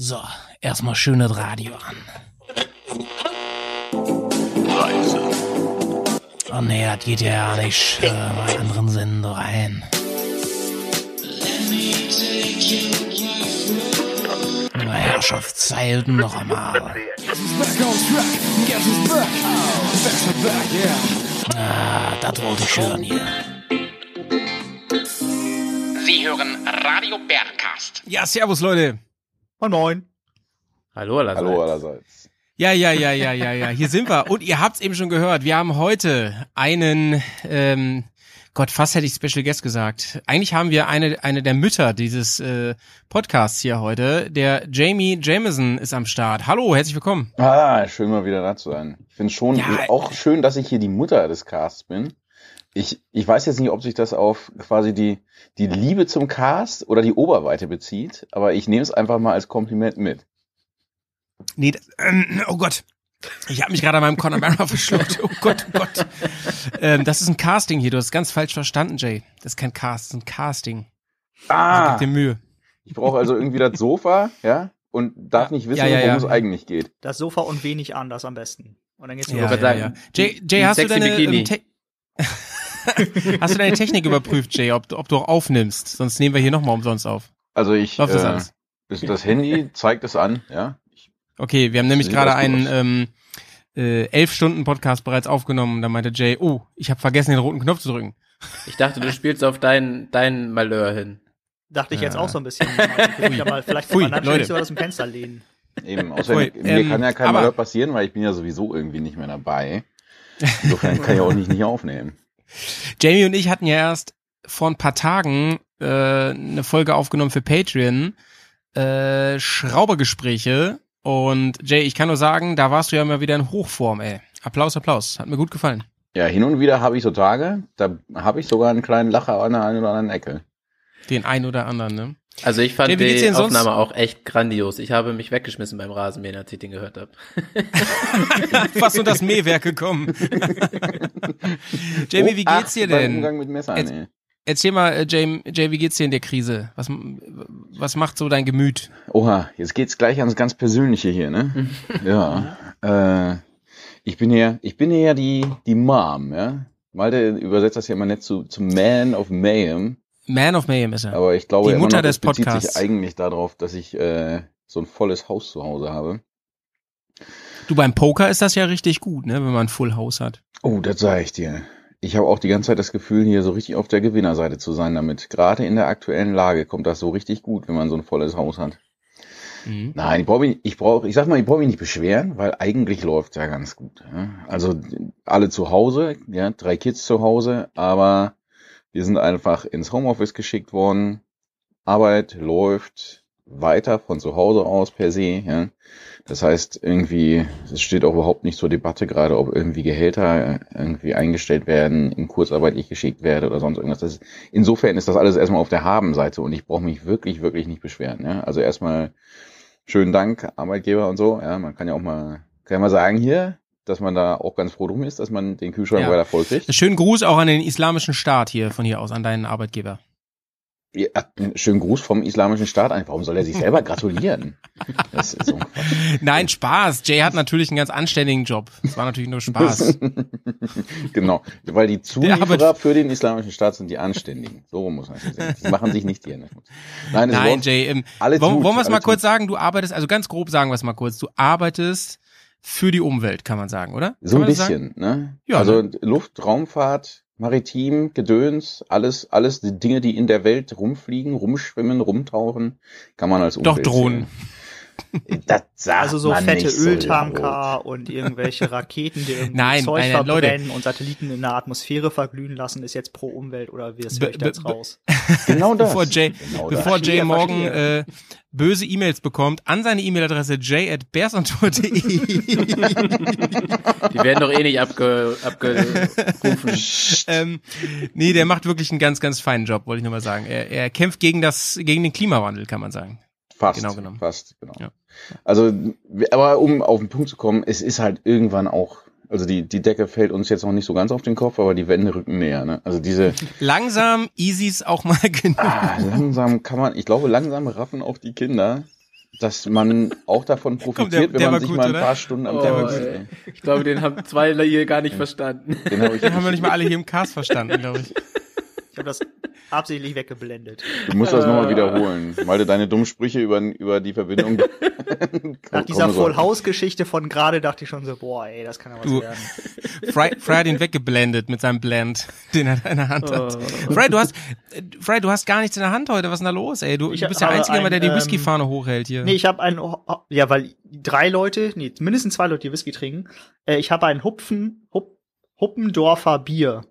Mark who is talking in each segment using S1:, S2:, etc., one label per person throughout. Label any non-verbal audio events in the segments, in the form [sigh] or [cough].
S1: So, erstmal schönes Radio an.
S2: Reise.
S1: Oh nee, das geht ja nicht. Äh, mal einen anderen Sender ein. Na, Herrschaftszeiten noch einmal. Ah, das wollte ich hören hier.
S3: Sie hören Radio Bergcast.
S1: Ja, servus Leute.
S4: Moin Moin.
S5: Hallo allerseits.
S2: Hallo allerseits.
S1: Ja, ja, ja, ja, ja, ja. Hier sind wir. Und ihr habt's eben schon gehört. Wir haben heute einen, ähm, Gott, fast hätte ich Special Guest gesagt. Eigentlich haben wir eine, eine der Mütter dieses äh, Podcasts hier heute. Der Jamie Jameson ist am Start. Hallo, herzlich willkommen.
S2: Ah, schön mal wieder da zu sein. Ich finde schon
S1: Ja.
S2: auch schön, dass ich hier die Mutter des Casts bin. Ich, ich weiß jetzt nicht, ob sich das auf quasi die, die Liebe zum Cast oder die Oberweite bezieht, aber ich nehme es einfach mal als Kompliment mit.
S1: Nee, das, ähm, oh Gott. Ich habe mich gerade an meinem Connemara [laughs] verschluckt. Oh Gott, oh Gott. Ähm, das ist ein Casting hier. Du hast es ganz falsch verstanden, Jay. Das ist kein Cast, das ist ein Casting. Also
S2: Ah,
S1: gib dir Mühe.
S2: ich brauche also irgendwie das Sofa, ja, und darf nicht wissen,
S1: Ja, ja,
S2: worum
S1: ja.
S2: es eigentlich geht.
S4: Das Sofa und wenig anders am besten. Und dann geht's
S1: Ja, ja, ja. Jay, Jay hast, du
S5: sexy
S1: deine,
S5: Bikini.
S1: ähm, [laughs] [laughs] hast du deine Technik überprüft, Jay, ob, du- ob du auch aufnimmst? Sonst nehmen wir hier nochmal umsonst auf.
S2: Also ich,
S1: Läuft das
S2: äh,
S1: alles?
S2: das, das Handy zeigt es an, ja. Ich,
S1: Okay, wir haben nämlich gerade einen ähm, äh, elf Stunden Podcast bereits aufgenommen. Und da meinte Jay, oh, ich habe vergessen, den roten Knopf zu drücken.
S5: Ich dachte, du spielst auf dein, dein Malheur hin.
S4: Dachte ich jetzt
S1: Ja.
S4: auch so ein bisschen. Vielleicht mal, vielleicht kann man
S1: Leute.
S4: natürlich sogar aus dem Fenster lehnen.
S2: Eben, außerdem,
S1: Ui,
S2: mir
S1: ähm,
S2: kann ja kein
S1: aber-
S2: Malheur passieren, weil ich bin ja sowieso irgendwie nicht mehr dabei. Insofern kann ich auch nicht, nicht aufnehmen.
S1: Jamie und ich hatten ja erst vor ein paar Tagen äh, eine Folge aufgenommen für Patreon, äh, Schraubergespräche. Und Jay, ich kann nur sagen, da warst du ja mal wieder in Hochform, ey. Applaus, Applaus. Hat mir gut gefallen.
S2: Ja, hin und wieder habe ich so Tage, da habe ich sogar einen kleinen Lacher an der einen oder anderen Ecke.
S1: Den einen oder anderen, ne?
S5: Also ich fand
S1: dir
S5: die? Aufnahme auch echt grandios. Ich habe mich weggeschmissen beim Rasenmähen, als ich den gehört habe. [laughs]
S1: Fast unter das Mähwerk gekommen. [laughs] Jamie, wie
S2: Oh,
S1: geht's dir denn?
S2: Umgang mit Messern,
S1: Jetzt-
S2: ey.
S1: Erzähl mal, äh, Jay, Jay, wie geht's dir in der Krise? Was, was macht so dein Gemüt?
S2: Oha, jetzt geht's gleich ans ganz Persönliche hier, ne? [laughs] ja. Äh, ich bin hier, ich bin hier ja die, die Mom, ja. Malte übersetzt das ja immer nett zu, zu Man of Mayhem,
S1: Man of Mayhem ist er.
S2: aber ich glaube
S1: Die Mutter
S2: noch,
S1: des
S2: bezieht
S1: Podcasts.
S2: sich eigentlich darauf, dass ich äh, so ein volles Haus zu Hause habe.
S1: Du, beim Poker ist das ja richtig gut, ne, wenn man ein Full House hat.
S2: Oh, das sage ich dir. Ich habe auch die ganze Zeit das Gefühl, hier so richtig auf der Gewinnerseite zu sein damit. Gerade in der aktuellen Lage kommt das so richtig gut, wenn man so ein volles Haus hat.
S1: Mhm.
S2: Nein, ich brauche mich, ich brauche, ich sag mal, ich brauche mich nicht beschweren, weil eigentlich läuft ja ganz gut. Ja? Also alle zu Hause, ja, drei Kids zu Hause, aber wir sind einfach ins Homeoffice geschickt worden. Arbeit läuft weiter von zu Hause aus per se. Ja? Das heißt, irgendwie, es steht auch überhaupt nicht zur Debatte gerade, ob irgendwie Gehälter irgendwie eingestellt werden, in Kurzarbeit ich geschickt werde oder sonst irgendwas. Ist, insofern ist das alles erstmal auf der Habenseite und ich brauche mich wirklich, wirklich nicht beschweren. Ja? Also erstmal schönen Dank, Arbeitgeber und so. Ja, man kann ja auch mal, kann ja mal sagen hier, dass man da auch ganz froh drum ist, dass man den Kühlschrank
S1: Ja.
S2: weiter voll kriegt.
S1: Schönen Gruß auch an den islamischen Staat hier von hier aus, an deinen Arbeitgeber.
S2: Ja, schönen Gruß vom Islamischen Staat ein. Warum soll er sich [laughs] selber gratulieren? Das ist so.
S1: Nein, Spaß. Jay hat natürlich einen ganz anständigen Job. Das war natürlich nur Spaß. [laughs]
S2: genau, weil die Zulieferer für den Islamischen Staat sind die Anständigen. So muss man es sehen. Die machen sich nicht hier. Nein,
S1: Nein, Jay, ähm,
S2: alles
S1: wollen, wir es mal
S2: alles
S1: kurz sagen? Du arbeitest, also ganz grob sagen wir es mal kurz. Du arbeitest für die Umwelt, kann man sagen, oder?
S2: So ein bisschen, ne?
S1: Ja,
S2: also
S1: ne?
S2: Luft, Raumfahrt, Maritim, Gedöns, alles, alles die Dinge, die in der Welt rumfliegen, rumschwimmen, rumtauchen, kann man als
S1: Doch
S2: Umwelt
S1: Drohnen.
S2: sehen. Das sagt
S4: Also so
S2: man
S4: fette
S2: nicht so.
S4: Öltanker und irgendwelche Raketen, die [laughs] irgendwie
S1: Nein,
S4: Zeug
S1: nein, nein, Leute.
S4: verbrennen und Satelliten in der Atmosphäre verglühen lassen, ist jetzt pro Umwelt oder wie das höre ich jetzt raus? [laughs]
S2: Genau das.
S1: Bevor Jay,
S2: Genau das.
S1: bevor Jay morgen äh, böse E-Mails bekommt, an seine E-Mail-Adresse jay at. [laughs]
S5: Die werden doch eh nicht abge, abgerufen.
S1: ähm, nee, der macht wirklich einen ganz, ganz feinen Job, wollte ich nur mal sagen. Er, er kämpft gegen das, gegen den Klimawandel, kann man sagen.
S2: Fast,
S1: Genau genommen.
S2: fast, genau.
S1: Ja.
S2: Also, aber um auf den Punkt zu kommen, es ist halt irgendwann auch, also die, die Decke fällt uns jetzt noch nicht so ganz auf den Kopf, aber die Wände rücken näher, ne? Also diese, [laughs]
S1: Langsam, Easys auch mal [laughs] genug.
S2: ah, langsam kann man, ich glaube, langsam raffen auch die Kinder, dass man auch davon profitiert,
S1: der
S2: wenn man sich
S1: gut,
S2: mal ein
S1: oder?
S2: paar Stunden am
S5: Oh,
S2: Tag
S5: ey. Ich glaube, den haben zwei hier gar nicht verstanden.
S2: Den habe ich,
S1: Den haben wir nicht mal alle hier im Cast verstanden, glaube ich. [laughs]
S4: Ich habe das absichtlich weggeblendet.
S2: du musst das nochmal wiederholen, weil du deine dummen Sprüche über, über die Verbindung. [laughs]
S4: Nach dieser Full. House Geschichte von gerade dachte ich schon so, boah, ey, das kann ja was
S1: Du-
S4: werden. [laughs]
S1: Fry, Fry hat ihn weggeblendet mit seinem Blend, [laughs] den er in der Hand hat. Fry, du hast, äh, Fry, du hast gar nichts in der Hand heute. Was ist denn da los, ey? Du,
S4: Ich
S1: du bist der Einzige, immer, der die
S4: ein,
S1: Whisky-Fahne hochhält hier.
S4: Nee, ich habe einen, ja, weil drei Leute, nee, mindestens zwei Leute, die Whisky trinken. Äh, ich habe ein Hupfen, Hup, Huppendorfer Bier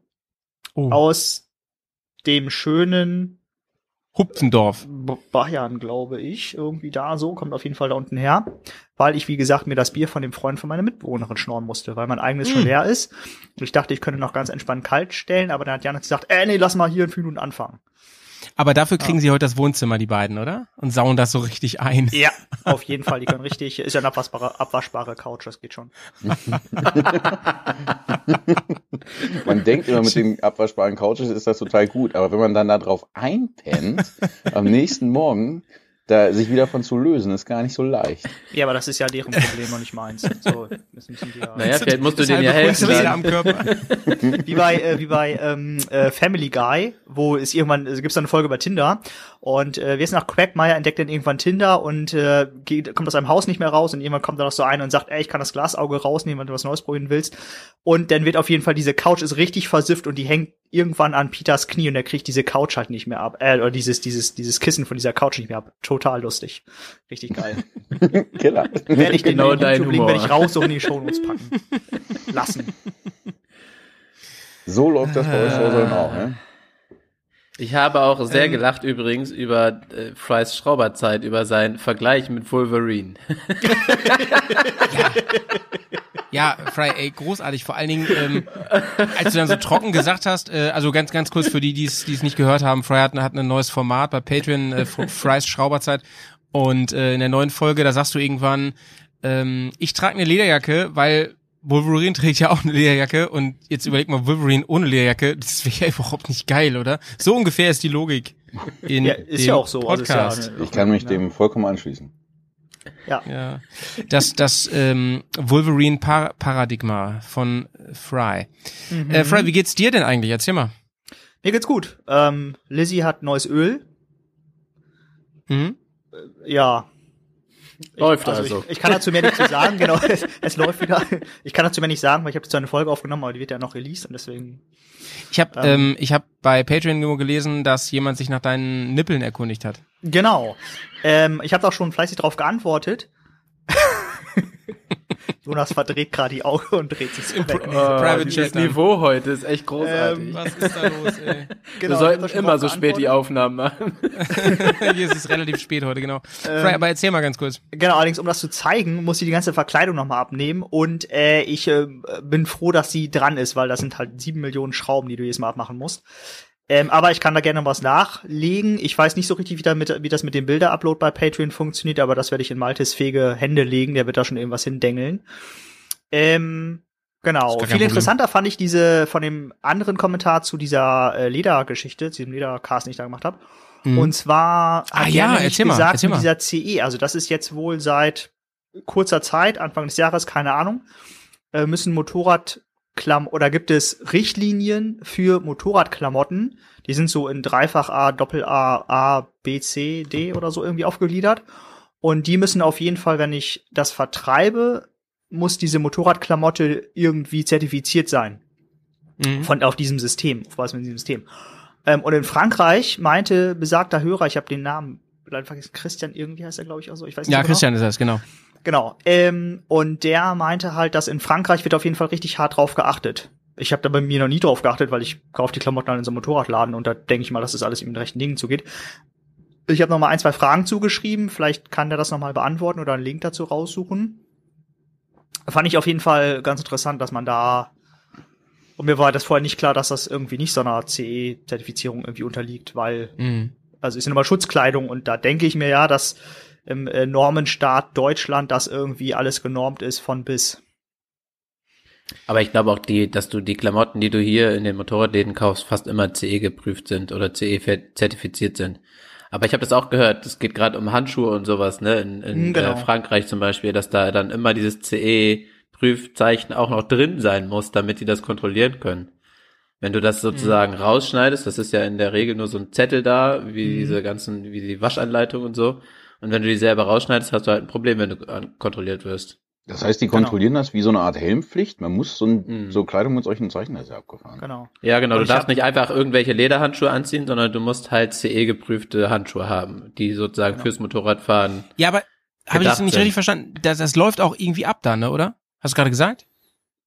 S1: oh,
S4: aus dem schönen
S1: Hupfendorf.
S4: Bayern, glaube ich. Irgendwie da so, kommt auf jeden Fall da unten her. Weil ich, wie gesagt, mir das Bier von dem Freund von meiner Mitbewohnerin schnorren musste, weil mein eigenes schon
S1: Mm.
S4: leer ist. Und ich dachte, ich könnte noch ganz entspannt kalt stellen, aber dann hat Janis gesagt, äh, nee, lass mal hier in fünf Minuten anfangen.
S1: Aber dafür kriegen sie heute das Wohnzimmer, die beiden, oder? Und sauen das so richtig ein.
S4: Ja, [laughs] auf jeden Fall, die können richtig, ist ja eine abwaschbare, abwaschbare Couch, das geht schon. [laughs]
S2: Man denkt immer mit den abwaschbaren Couches ist das total gut, aber wenn man dann darauf einpennt, am nächsten Morgen, da sich wieder von zu lösen, ist gar nicht so leicht.
S4: Ja, aber das ist ja deren Problem und nicht meins. So, das müssen die ja.
S5: Naja, vielleicht musst du denen ja helfen.
S1: Am Körper.
S4: wie bei äh, wie bei ähm, äh, Family Guy, wo es irgendwann äh, gibt's da eine Folge über Tinder und äh, wir sind nach Quagmire entdeckt dann irgendwann Tinder und äh, geht, kommt aus einem Haus nicht mehr raus und irgendwann kommt da noch so einer und sagt, ey, ich kann das Glasauge rausnehmen, wenn du was Neues probieren willst und dann wird auf jeden Fall diese Couch ist richtig versifft und die hängt irgendwann an Peters Knie und er kriegt diese Couch halt nicht mehr ab, äh, oder dieses dieses dieses Kissen von dieser Couch nicht mehr ab. Total lustig, richtig geil. [laughs]
S2: Killer.
S4: Werde ich den
S5: Genau
S4: in
S5: dein
S4: YouTube Link
S5: Humor.
S4: werde ich raus und in die Shownotes packen. Lassen.
S2: So läuft das bei euch dann auch, ne?
S5: Ich habe auch sehr
S1: Ähm.
S5: gelacht übrigens über äh, Frys Schrauberzeit, über seinen Vergleich mit Wolverine. [laughs]
S1: Ja, Fry, ey, großartig. Vor allen Dingen, ähm, als du dann so trocken gesagt hast, äh, also ganz, ganz kurz für die, die es die es nicht gehört haben, Fry hat, hat ein neues Format bei Patreon, äh, Frys Schrauberzeit. Und äh, in der neuen Folge, da sagst du irgendwann, ähm, ich trage eine Lederjacke, weil Wolverine trägt ja auch eine Lederjacke und jetzt überleg mal, Wolverine ohne Lederjacke, das wäre ja überhaupt nicht geil, oder? So ungefähr ist die Logik. In
S4: Ja, ist
S1: dem
S4: ja auch so. Also ist ja
S1: Podcast.
S4: eine-
S2: Ich kann mich
S4: ja.
S2: dem vollkommen anschließen.
S4: Ja.
S1: Ja, das, das ähm, Wolverine-Paradigma von Fry.
S4: Mhm.
S1: Äh, Fry, wie geht's dir denn eigentlich? Erzähl mal.
S4: Mir geht's gut. Ähm, Lizzie hat neues Öl.
S1: Mhm.
S4: Ja.
S5: Läuft
S4: also.
S5: also.
S4: Ich, ich kann dazu mehr nicht zu [laughs] sagen, genau. Es, [laughs] es läuft wieder. Ich kann dazu mehr nicht sagen, weil ich habe dazu eine Folge aufgenommen, aber die wird ja noch released und deswegen.
S1: Ich habe
S4: Ähm.
S1: ähm, ich hab bei Patreon nur gelesen, dass jemand sich nach deinen Nippeln erkundigt hat.
S4: Genau. Ähm, ich habe auch schon fleißig drauf geantwortet. [laughs] Jonas verdreht gerade die Augen und dreht sich so weg.
S5: Oh,
S1: Private Chat dann.
S5: Niveau heute ist echt großartig.
S4: Ähm,
S1: Was ist da los, ey? [laughs]
S5: Wir
S4: Genau, ich
S5: sollten immer so spät die. Aufnahmen machen. [laughs]
S1: Hier ist es relativ spät heute, genau.
S4: Ähm.
S1: Aber erzähl mal ganz kurz.
S4: Genau, allerdings, um das zu zeigen, muss sie die ganze Verkleidung nochmal abnehmen und äh, ich äh, bin froh, dass sie dran ist, weil das sind halt sieben Millionen Schrauben, die du jedes Mal abmachen musst. Ähm, aber ich kann da gerne was nachlegen. Ich weiß nicht so richtig, wie, da mit, wie das mit dem Bilder-Upload bei Patreon funktioniert, aber das werde ich in Maltes fähige Hände legen. Der wird da schon irgendwas hindengeln. Ähm, genau. Viel interessanter fand ich diese von dem anderen Kommentar zu dieser äh, Ledergeschichte, zu diesem Ledercast, den ich da gemacht habe.
S1: Mhm.
S4: Und zwar
S1: Ah
S4: hat
S1: ja,
S4: der nämlich
S1: erzähl mal,
S4: gesagt,
S1: erzähl mal.
S4: dieser CE, also das ist jetzt wohl seit kurzer Zeit, Anfang des Jahres, keine Ahnung, äh, müssen Motorradklam oder gibt es Richtlinien für Motorradklamotten, die sind so in Dreifach A, Doppel A, A, B, C, D oder so irgendwie aufgegliedert. Und die müssen auf jeden Fall, wenn ich das vertreibe, muss diese Motorradklamotte irgendwie zertifiziert sein
S1: Mhm.
S4: von auf diesem System, auf was mit diesem System. Ähm, und in Frankreich meinte besagter Hörer, ich habe den Namen leider vergessen, Christian irgendwie heißt er, glaube ich, auch so. Ich weiß nicht
S1: Ja,
S4: genau.
S1: Christian ist das, genau.
S4: Genau. Ähm, und der meinte halt, dass in Frankreich wird auf jeden Fall richtig hart drauf geachtet. Ich habe da bei mir noch nie drauf geachtet, weil ich kaufe die Klamotten halt in so einem Motorradladen und da denke ich mal, dass das alles in den rechten Dingen zugeht. Ich habe noch mal ein, zwei Fragen zugeschrieben. Vielleicht kann der das noch mal beantworten oder einen Link dazu raussuchen. Fand ich auf jeden Fall ganz interessant, dass man da und mir war das vorher nicht klar, dass das irgendwie nicht so einer CE-Zertifizierung irgendwie unterliegt, weil
S1: Mhm.
S4: also ist ja immer Schutzkleidung und da denke ich mir ja, dass im äh, Normenstaat Deutschland das irgendwie alles genormt ist von bis.
S5: Aber ich glaube auch, die, dass du die Klamotten, die du hier in den Motorradläden kaufst, fast immer CE geprüft sind oder CE zertifiziert sind. Aber ich habe das auch gehört, es geht gerade um Handschuhe und sowas, ne? In, in
S4: Mhm, genau.
S5: äh, Frankreich zum Beispiel, dass da dann immer dieses CE-Prüfzeichen auch noch drin sein muss, damit die das kontrollieren können. Wenn du das sozusagen
S4: Mhm.
S5: rausschneidest, das ist ja in der Regel nur so ein Zettel da, wie
S4: Mhm.
S5: diese ganzen, wie die Waschanleitung und so. Und wenn du die selber rausschneidest, hast du halt ein Problem, wenn du an- kontrolliert wirst.
S2: Das heißt, die
S4: Genau.
S2: kontrollieren das wie so eine Art Helmpflicht. Man muss so, ein,
S5: Mhm.
S2: so Kleidung mit solchen Zeichen, ist ja abgefahren.
S4: Genau.
S5: Ja, genau.
S4: Und
S5: Du darfst nicht einfach irgendwelche Lederhandschuhe anziehen, sondern du musst halt CE-geprüfte Handschuhe haben, die sozusagen
S4: Genau.
S5: fürs Motorradfahren.
S1: Ja, aber habe ich das nicht
S5: sind.
S1: richtig verstanden? Das, das läuft auch irgendwie ab dann, ne, oder? Hast du gerade gesagt?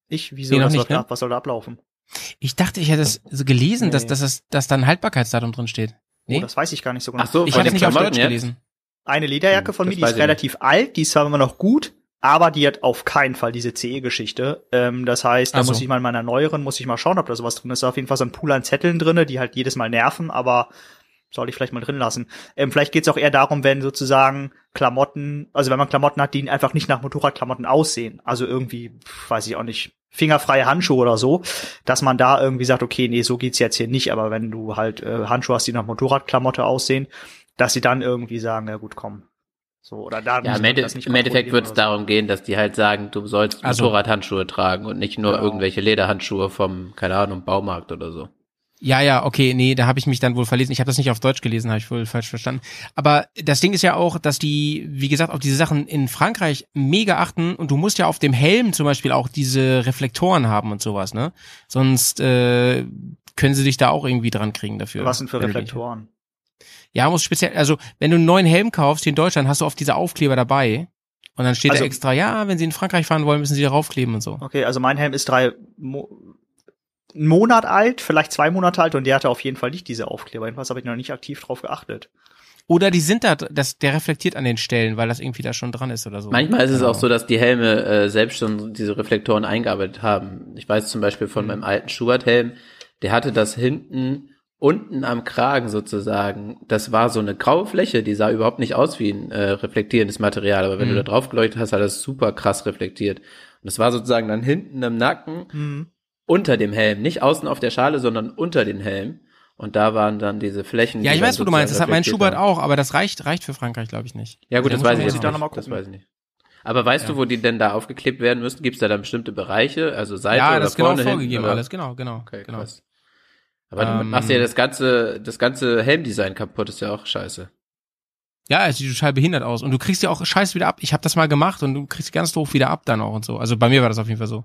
S4: Ich, wieso,
S1: Nee, noch
S4: was,
S1: nicht,
S4: soll,
S1: ne?
S4: da- was soll da ablaufen?
S1: Ich dachte, ich hätte es so gelesen, dass,
S4: Nee.
S1: dass, es, dass da ein Haltbarkeitsdatum drin steht. Nee?
S4: Oh, das weiß ich gar nicht so genau.
S5: Ach so,
S1: ich habe es
S5: den
S1: nicht auf Deutsch
S5: jetzt?
S1: gelesen.
S4: Eine Lederjacke von
S5: Das
S4: mir, die ist relativ alt, die ist zwar immer noch gut, aber die hat auf keinen Fall diese CE-Geschichte. Ähm, das heißt, da
S1: so.
S4: muss ich mal in meiner neueren, muss ich mal schauen, ob da sowas drin ist. Da ist auf jeden Fall so ein Pool an Zetteln drinne, die halt jedes Mal nerven, aber soll ich vielleicht mal drin lassen. Ähm, vielleicht geht es auch eher darum, wenn sozusagen Klamotten, also wenn man Klamotten hat, die einfach nicht nach Motorradklamotten aussehen. Also irgendwie, weiß ich auch nicht, fingerfreie Handschuhe oder so, dass man da irgendwie sagt, okay, nee, so geht's jetzt hier nicht, aber wenn du halt äh, Handschuhe hast, die nach Motorradklamotte aussehen, dass sie dann irgendwie sagen, ja gut, komm. So, oder da
S5: Ja, im, Ende,
S4: das nicht
S5: im Endeffekt wird es darum gehen, dass die halt sagen, du sollst
S1: Also-
S5: Motorradhandschuhe tragen und nicht nur
S4: Genau.
S5: irgendwelche Lederhandschuhe vom, keine Ahnung, Baumarkt oder so.
S1: Ja, ja, okay, nee, da habe ich mich dann wohl verlesen. Ich habe das nicht auf Deutsch gelesen, habe ich wohl falsch verstanden. Aber das Ding ist ja auch, dass die, wie gesagt, auf diese Sachen in Frankreich mega achten und du musst ja auf dem Helm zum Beispiel auch diese Reflektoren haben und sowas, ne? Sonst äh, können sie dich da auch irgendwie dran kriegen dafür.
S4: Was sind für Reflektoren?
S1: Ja, muss speziell, also wenn du einen neuen Helm kaufst, hier in Deutschland, hast du oft diese Aufkleber dabei. Und dann steht
S4: Also-
S1: da extra, ja, wenn sie in Frankreich fahren wollen, müssen sie darauf kleben und so.
S4: Okay, also mein Helm ist drei Mo einen Monat alt, vielleicht zwei Monate alt und der hatte auf jeden Fall nicht diese Aufkleber. Jedenfalls habe ich noch nicht aktiv drauf geachtet.
S1: Oder die sind da, das, der reflektiert an den Stellen, weil das irgendwie da schon dran ist oder so.
S5: Manchmal ist es
S1: Genau.
S5: auch so, dass die Helme äh, selbst schon diese Reflektoren eingearbeitet haben. Ich weiß zum Beispiel
S1: Mhm.
S5: von meinem alten Schubert-Helm, der hatte das hinten unten am Kragen sozusagen. Das war so eine graue Fläche, die sah überhaupt nicht aus wie ein äh, reflektierendes Material, aber wenn
S1: Mhm.
S5: du da drauf geleuchtet hast, hat das super krass reflektiert. Und das war sozusagen dann hinten im Nacken
S4: Hm.
S5: unter dem Helm, nicht außen auf der Schale, sondern unter den Helm. Und da waren dann diese Flächen.
S1: Ja, ich weiß, wo du meinst. Das hat mein Schubert auch, aber das reicht, reicht für Frankreich, glaube ich, nicht.
S5: Ja gut, das weiß ich jetzt
S4: noch
S5: nicht. Das weiß ich nicht. Aber weißt
S1: Ja.
S5: du, wo die denn da aufgeklebt werden müssen? Gibt es da dann bestimmte Bereiche, also Seite
S1: ja,
S5: oder
S1: das ist genau
S5: vorne
S1: vorgegeben
S5: oder?
S1: alles, genau, genau.
S5: Okay,
S1: genau.
S5: krass. Aber du
S1: Ähm,
S5: machst ja das ganze, das ganze Helmdesign kaputt, ist ja auch scheiße.
S1: Ja, es sieht total behindert aus. Und du kriegst ja auch Scheiß wieder ab. Ich habe das mal gemacht und du kriegst ganz doof wieder ab dann auch und so. Also bei mir war das auf jeden Fall so.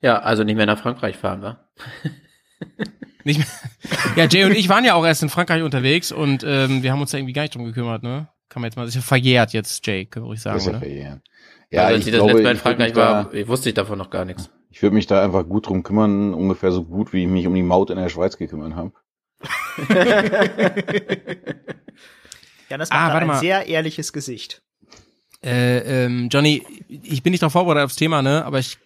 S5: Ja, also nicht mehr nach Frankreich fahren, wa? [laughs]
S1: Nicht mehr. Ja, Jay und ich waren ja auch erst in Frankreich unterwegs und ähm, wir haben uns da irgendwie gar nicht drum gekümmert, ne? Kann man jetzt mal, das ist ja verjährt jetzt, Jay, würde ich sagen,
S2: Das ist ja
S1: oder?
S2: verjähren.
S5: Ja, also, als
S2: ich
S5: ich das
S2: glaube,
S5: letzte Mal in Frankreich war,
S2: da,
S5: wusste ich davon noch gar nichts.
S2: Ich würde mich da einfach gut drum kümmern, ungefähr so gut, wie ich mich um die Maut in der Schweiz gekümmert habe.
S4: Ja, das
S1: Ah,
S4: macht
S1: warte
S4: ein
S1: mal.
S4: sehr ehrliches Gesicht.
S1: Äh, ähm, Johnny, ich bin nicht darauf vorbereitet aufs Thema, ne? Aber ich.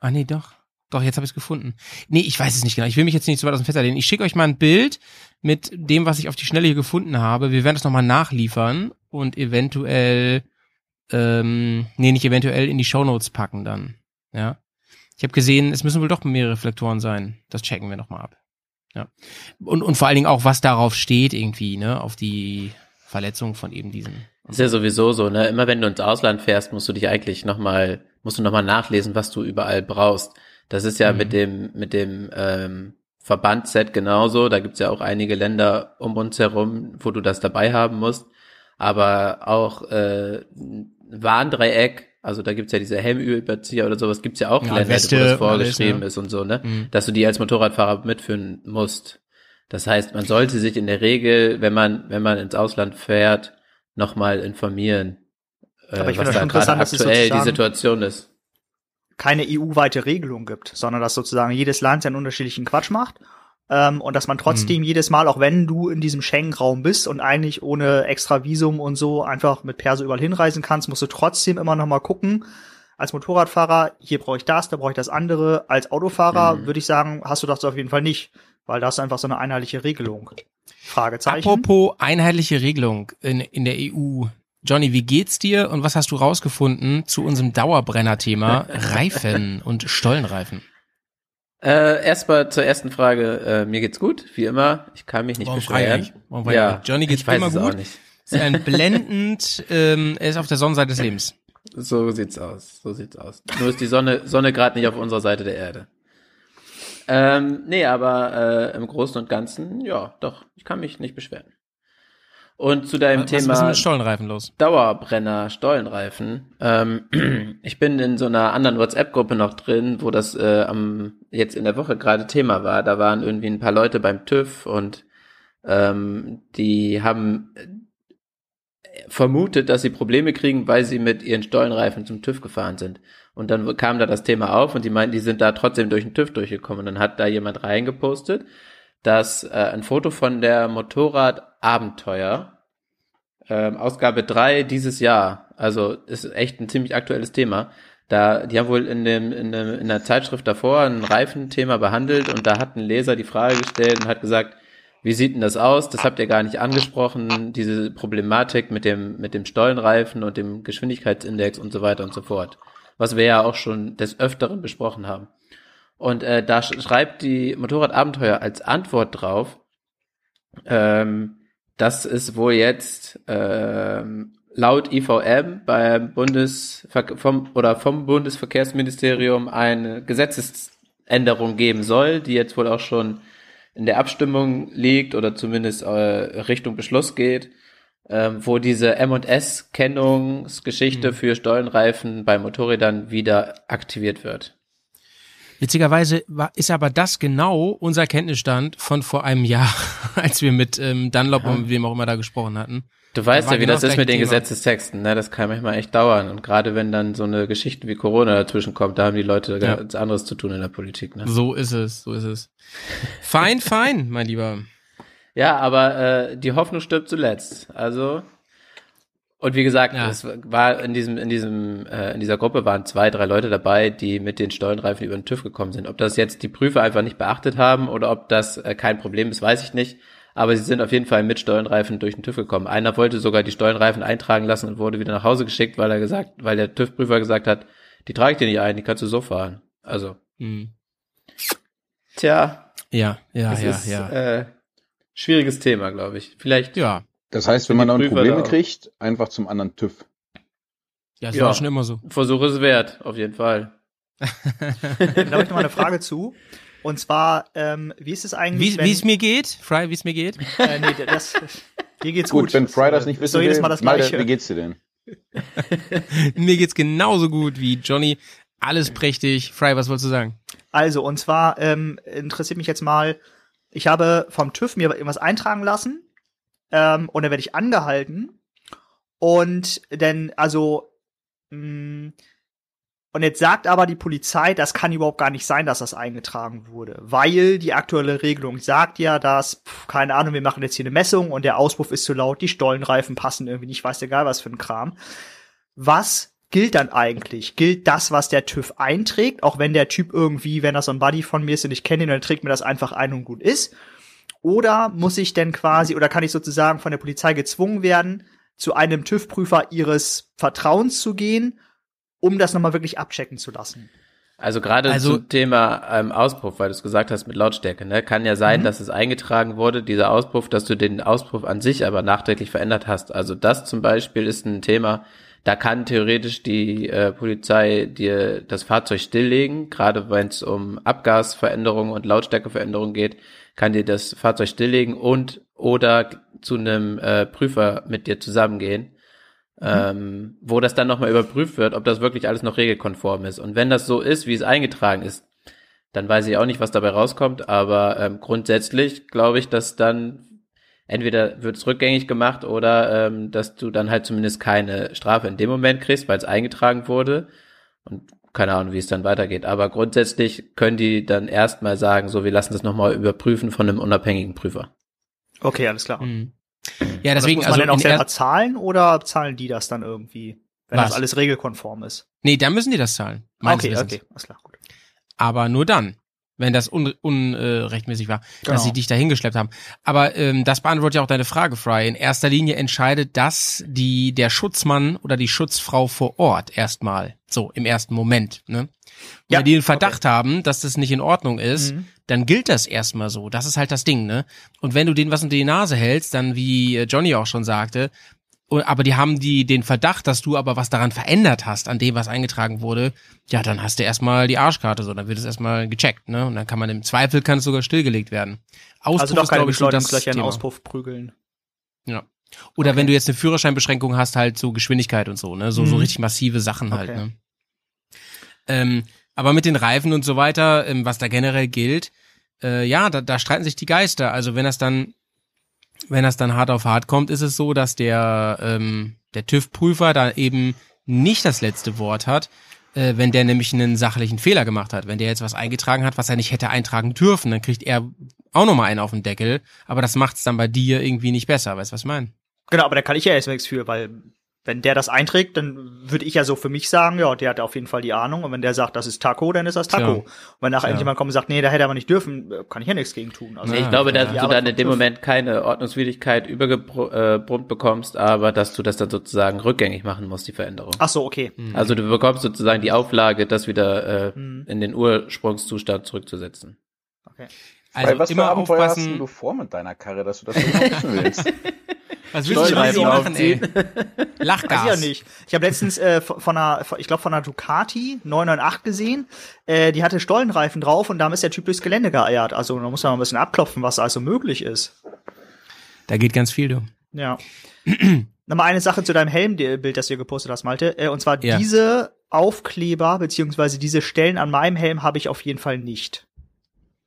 S1: Ah nee, doch. Doch, jetzt habe ich es gefunden. Nee, ich weiß es nicht genau. Ich will mich jetzt nicht so weit aus dem Fenster lehnen. Ich schicke euch mal ein Bild mit dem, was ich auf die Schnelle hier gefunden habe. Wir werden das nochmal nachliefern und eventuell, ähm, nee, nicht eventuell in die Shownotes packen dann. Ja. Ich habe gesehen, es müssen wohl doch mehrere Reflektoren sein. Das checken wir nochmal ab. Ja. Und, und vor allen Dingen auch, was darauf steht irgendwie, ne? Auf die Verletzung von eben diesen.
S5: Ist ja sowieso so, ne? Immer wenn du ins Ausland fährst, musst du dich eigentlich nochmal, musst du nochmal nachlesen, was du überall brauchst. Das ist ja
S1: Mhm.
S5: mit dem, mit dem ähm, Verbandset genauso. Da gibt's ja auch einige Länder um uns herum, wo du das dabei haben musst. Aber auch äh, Warndreieck, also da gibt's ja diese Helmüberzieher oder sowas, gibt's ja auch
S1: Ja, Weste,
S5: wo das
S1: alles,
S5: vorgeschrieben
S1: ja.
S5: ist und so, ne?
S1: Mhm.
S5: Dass du die als Motorradfahrer mitführen musst. Das heißt, man sollte sich in der Regel, wenn man, wenn man ins Ausland fährt, nochmal informieren, äh,
S4: Aber ich
S5: was da gerade
S4: interessant, dass es
S5: aktuell die Situation ist.
S4: keine EU-weite Regelung gibt, sondern dass sozusagen jedes Land seinen unterschiedlichen Quatsch macht. Ähm, und dass man trotzdem jedes Mal, auch wenn du in diesem Schengen-Raum bist und eigentlich ohne extra Visum und so einfach mit Perso überall hinreisen kannst, musst du trotzdem immer noch mal gucken. Als Motorradfahrer, hier brauche ich das, da brauche ich das andere. Als Autofahrer
S5: Mhm.
S4: würde ich sagen, hast du das auf jeden Fall nicht, weil da ist einfach so eine einheitliche Regelung. Fragezeichen.
S1: Apropos einheitliche Regelung in, in der EU. Johnny, wie geht's dir und was hast du rausgefunden zu unserem Dauerbrenner-Thema [laughs] Reifen und Stollenreifen?
S5: Äh, erstmal zur ersten Frage. Äh, mir geht's gut, wie immer. Ich kann mich nicht
S1: Warum
S5: beschweren.
S1: Warum eigentlich? Johnny geht's
S5: ich weiß
S1: immer
S5: es
S1: gut.
S5: Auch nicht. [laughs]
S1: Ist ein blendend, ähm, er ist auf der Sonnenseite des Lebens.
S5: So sieht's aus. So sieht's aus. Nur ist die Sonne, Sonne gerade nicht auf unserer Seite der Erde. Ähm, nee, aber äh, im Großen und Ganzen, ja, doch, ich kann mich nicht beschweren. Und zu deinem
S1: Was ist
S5: Thema
S1: mit Stollenreifen los?
S5: Dauerbrenner, Stollenreifen. Ähm, [clears throat] ich bin in so einer anderen WhatsApp-Gruppe noch drin, wo das äh, am jetzt in der Woche gerade Thema war. Da waren irgendwie ein paar Leute beim TÜV und ähm, die haben äh, vermutet, dass sie Probleme kriegen, weil sie mit ihren Stollenreifen zum TÜV gefahren sind. Und dann kam da das Thema auf und die meinten, die sind da trotzdem durch den TÜV durchgekommen. Und dann hat da jemand reingepostet, dass äh, ein Foto von der Motorrad Abenteuer, ähm, Ausgabe 3 dieses Jahr, also ist echt ein ziemlich aktuelles Thema. Da, die haben wohl in dem, in dem, in der Zeitschrift davor ein Reifenthema behandelt und da hat ein Leser die Frage gestellt und hat gesagt, wie sieht denn das aus? Das habt ihr gar nicht angesprochen, diese Problematik mit dem, mit dem Stollenreifen und dem Geschwindigkeitsindex und so weiter und so fort. Was wir ja auch schon des Öfteren besprochen haben. Und äh, da sch schreibt die Motorradabenteuer als Antwort drauf, ähm, dass es wohl jetzt ähm, laut IVM beim Bundesver vom oder vom Bundesverkehrsministerium eine Gesetzesänderung geben soll, die jetzt wohl auch schon in der Abstimmung liegt oder zumindest äh, Richtung Beschluss geht, ähm, wo diese M&S-Kennungsgeschichte
S1: Mhm.
S5: für Stollenreifen bei Motorrädern wieder aktiviert wird.
S1: Witzigerweise war, ist aber das genau unser Kenntnisstand von vor einem Jahr, [laughs] als wir mit ähm, Dunlop und wem auch immer da gesprochen hatten.
S5: Du weißt ja, wie
S1: genau
S5: das ist mit den
S1: Thema.
S5: Gesetzestexten, ne? Das kann manchmal echt dauern. Und gerade wenn dann so eine Geschichte wie Corona dazwischen kommt, da haben die Leute
S1: Ja.
S5: ganz anderes zu tun in der Politik, ne?
S1: So ist es, so ist es. Fein, [laughs] fein, mein Lieber.
S5: Ja, aber äh, die Hoffnung stirbt zuletzt. Also und wie gesagt,
S1: Ja.
S5: es war in diesem in diesem äh, in dieser Gruppe waren zwei, drei Leute dabei, die mit den Stollenreifen über den TÜV gekommen sind. Ob das jetzt die Prüfer einfach nicht beachtet haben oder ob das äh, kein Problem ist, weiß ich nicht. Aber sie sind auf jeden Fall mit Stollenreifen durch den TÜV gekommen. Einer wollte sogar die Stollenreifen eintragen lassen und wurde wieder nach Hause geschickt, weil er gesagt, weil der TÜV-Prüfer gesagt hat, die trage ich dir nicht ein, die kannst du so fahren. Also,
S1: Hm.
S5: tja,
S1: Ja, ja, ja,
S5: ist
S1: ja.
S5: Äh, schwieriges Thema, glaube ich. Vielleicht
S1: ja,
S2: Das heißt, wenn man dann Probleme
S5: da
S2: kriegt, einfach zum anderen TÜV.
S1: ja, das
S5: Ja.
S1: war schon immer so.
S5: Versuch es wert, auf jeden Fall. [laughs]
S4: Da habe ich noch mal eine Frage zu. Und zwar, ähm, wie ist es eigentlich,
S1: Wie wie es mir geht, Fry, wie es mir geht?
S4: äh, nee, das, dir geht's
S2: Gut,
S4: gut.
S2: wenn Fry das nicht
S4: ist
S2: wissen
S4: jedes
S2: will,
S4: Mal das
S2: Malte,
S4: Gleiche.
S2: wie geht's dir denn? [laughs]
S1: mir geht's genauso gut wie Johnny. Alles prächtig. Fry, was wolltest du sagen?
S4: Also, und zwar ähm, interessiert mich jetzt mal, ich habe vom TÜV mir irgendwas eintragen lassen ähm, und dann werde ich angehalten und dann, also, mh, und jetzt sagt aber die Polizei, das kann überhaupt gar nicht sein, dass das eingetragen wurde, weil die aktuelle Regelung sagt ja, dass, pf, keine Ahnung, wir machen jetzt hier eine Messung und der Auspuff ist zu laut, die Stollenreifen passen irgendwie nicht, weiß egal was für ein Kram. Was gilt dann eigentlich? Gilt das, was der TÜV einträgt, auch wenn der Typ irgendwie, wenn das so ein Buddy von mir ist und ich kenne ihn, dann trägt mir das einfach ein und gut ist? Oder muss ich denn quasi, oder kann ich sozusagen von der Polizei gezwungen werden, zu einem TÜV-Prüfer ihres Vertrauens zu gehen, um das nochmal wirklich abchecken zu lassen?
S5: Also gerade
S1: Also-
S5: zum Thema ähm, Auspuff, weil du es gesagt hast mit Lautstärke, ne, kann ja sein,
S4: Mhm.
S5: dass es eingetragen wurde, dieser Auspuff, dass du den Auspuff an sich aber nachträglich verändert hast. Also das zum Beispiel ist ein Thema, da kann theoretisch die äh, Polizei dir das Fahrzeug stilllegen, gerade wenn es um Abgasveränderungen und Lautstärkeveränderungen geht, kann dir das Fahrzeug stilllegen und oder zu einem äh, Prüfer mit dir zusammengehen. Ähm, wo das dann nochmal überprüft wird, ob das wirklich alles noch regelkonform ist. Und wenn das so ist, wie es eingetragen ist, dann weiß ich auch nicht, was dabei rauskommt, aber ähm, grundsätzlich glaube ich, dass dann entweder wird es rückgängig gemacht oder ähm, dass du dann halt zumindest keine Strafe in dem Moment kriegst, weil es eingetragen wurde. Und keine Ahnung, wie es dann weitergeht. Aber grundsätzlich können die dann erstmal sagen, so, wir lassen das nochmal überprüfen von einem unabhängigen Prüfer.
S4: Okay, alles klar.
S1: Hm. Ja, deswegen,
S4: das muss man
S1: also
S4: denn auch selber
S1: er-
S4: zahlen oder zahlen die das dann irgendwie, wenn
S1: Was?
S4: das alles regelkonform ist?
S1: nee, da müssen die das zahlen.
S4: okay,
S1: Wissens.
S4: okay, alles klar, gut.
S1: Aber nur dann, wenn das unrechtmäßig un, äh, war,
S4: Genau.
S1: dass sie dich dahin geschleppt haben. Aber ähm, das beantwortet ja auch deine Frage, Fry. In erster Linie entscheidet das die der Schutzmann oder die Schutzfrau vor Ort erstmal. So, im ersten Moment, ne?
S4: Ja,
S1: wenn die den Verdacht haben, dass das nicht in Ordnung ist,
S4: Mhm.
S1: dann gilt das erstmal so. Das ist halt das Ding, ne? Und wenn du denen was unter die Nase hältst, dann wie äh, Johnny auch schon sagte, aber die haben die den Verdacht, dass du aber was daran verändert hast, an dem was eingetragen wurde, ja, dann hast du erstmal die Arschkarte so, dann wird es erstmal gecheckt, ne? Und dann kann man im Zweifel kann es sogar stillgelegt werden. Auspuff
S4: Also doch
S1: ist,
S4: keine
S1: glaub ich, so das
S4: in. Auspuff prügeln.
S1: Ja. Oder wenn du jetzt eine Führerscheinbeschränkung hast, halt so Geschwindigkeit und so, ne? So, so
S4: Mhm.
S1: richtig massive Sachen halt,
S4: Okay.
S1: ne? Ähm, aber mit den Reifen und so weiter, ähm, was da generell gilt, äh, ja, da, da streiten sich die Geister. Also wenn das dann, wenn das dann hart auf hart kommt, ist es so, dass der, ähm, der TÜV-Prüfer da eben nicht das letzte Wort hat, äh, wenn der nämlich einen sachlichen Fehler gemacht hat. Wenn der jetzt was eingetragen hat, was er nicht hätte eintragen dürfen, dann kriegt er auch nochmal einen auf den Deckel. Aber das macht's dann bei dir irgendwie nicht besser. Weißt du, was ich meine?
S4: Genau, aber da kann ich ja erst nichts für, weil wenn der das einträgt, dann würde ich ja so für mich sagen, ja, der hat auf jeden Fall die Ahnung. Und wenn der sagt, das ist Taco, dann ist das Taco. Und wenn nachher
S1: Ja.
S4: irgendjemand kommt und sagt, nee, da hätte er aber nicht dürfen, äh, kann ich ja nichts gegen tun. Also,
S1: Ja,
S5: ich glaube, dass
S1: ja.
S5: du dann in dem Moment keine Ordnungswidrigkeit übergebrummt bekommst, aber dass du das dann sozusagen rückgängig machen musst, die Veränderung.
S4: Ach so, okay.
S5: Also du bekommst sozusagen die Auflage, das wieder äh,
S4: Hm.
S5: in den Ursprungszustand zurückzusetzen.
S4: okay.
S2: Weil
S1: Also
S2: was
S1: immer
S2: für Abenteuer hast
S1: aufpassen.
S2: du vor mit deiner Karre, dass du das so willst? [laughs]
S1: Was willst du denn machen, ey?
S4: Weiß
S1: Lachgas.
S4: ich ja nicht. Ich habe letztens äh, von einer, ich glaube von einer Ducati 998 gesehen. Äh, die hatte Stollenreifen drauf und damit ist der Typ durchs Gelände geeiert. Also da muss man mal ein bisschen abklopfen, was also möglich ist.
S1: Da geht ganz viel, du.
S4: Ja. [clears throat] Nochmal eine Sache zu deinem Helmbild, das du gepostet hast, Malte. Äh, und zwar
S1: Ja.
S4: diese Aufkleber beziehungsweise diese Stellen an meinem Helm habe ich auf jeden Fall nicht.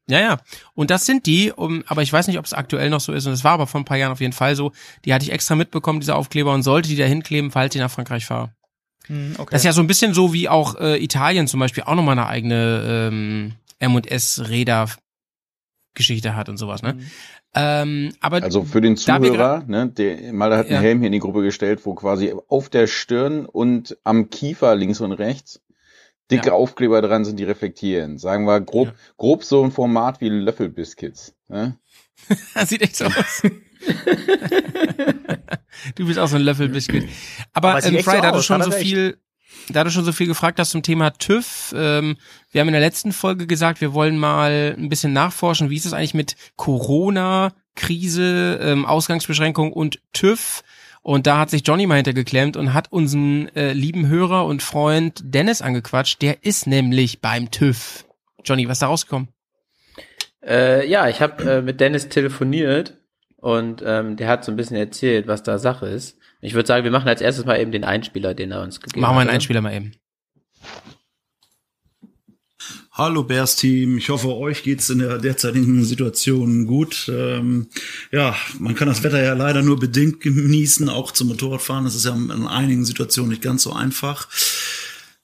S1: Ja, ja. Und das sind die, um, aber ich weiß nicht, ob es aktuell noch so ist, und es war aber vor ein paar Jahren auf jeden Fall so. Die hatte ich extra mitbekommen, diese Aufkleber, und sollte die da hinkleben, falls ich nach Frankreich fahre.
S4: Hm, okay.
S1: Das ist ja so ein bisschen so, wie auch äh, Italien zum Beispiel auch nochmal eine eigene ähm, M&S-Räder-Geschichte hat und sowas, ne?
S4: Mhm.
S1: Ähm, aber
S2: Also für den Zuhörer, ne, der Maler hat einen
S1: Ja.
S2: Helm hier in die Gruppe gestellt, wo quasi auf der Stirn und am Kiefer links und rechts dicke
S1: Ja.
S2: Aufkleber dran sind, die reflektieren. Sagen wir grob,
S1: Ja.
S2: grob so ein Format wie Löffelbiscuits. Ne?
S1: Das [laughs] sieht echt so aus. [laughs] du bist auch so ein Löffelbiscuit. Aber,
S4: Aber
S1: ähm,
S4: echt so
S1: Fry, da du schon so viel, da du schon so viel gefragt hast zum Thema TÜV, ähm, wir haben in der letzten Folge gesagt, wir wollen mal ein bisschen nachforschen, wie ist es eigentlich mit Corona, Krise, ähm, Ausgangsbeschränkung und TÜV? Und da hat sich Johnny mal hintergeklemmt und hat unseren äh, lieben Hörer und Freund Dennis angequatscht. Der ist nämlich beim TÜV. Johnny, was ist da rausgekommen?
S5: Äh, ja, ich habe äh, mit Dennis telefoniert und ähm, der hat so ein bisschen erzählt, was da Sache ist. Ich würde sagen, wir machen als erstes mal eben den Einspieler, den er uns gegeben
S1: Machen wir
S5: hat.
S1: einen Einspieler mal eben.
S6: Hallo Bears Team, ich hoffe, euch geht's in der derzeitigen Situation gut. Ähm, ja, man kann das Wetter ja leider nur bedingt genießen, auch zum Motorradfahren. Das ist ja in einigen Situationen nicht ganz so einfach.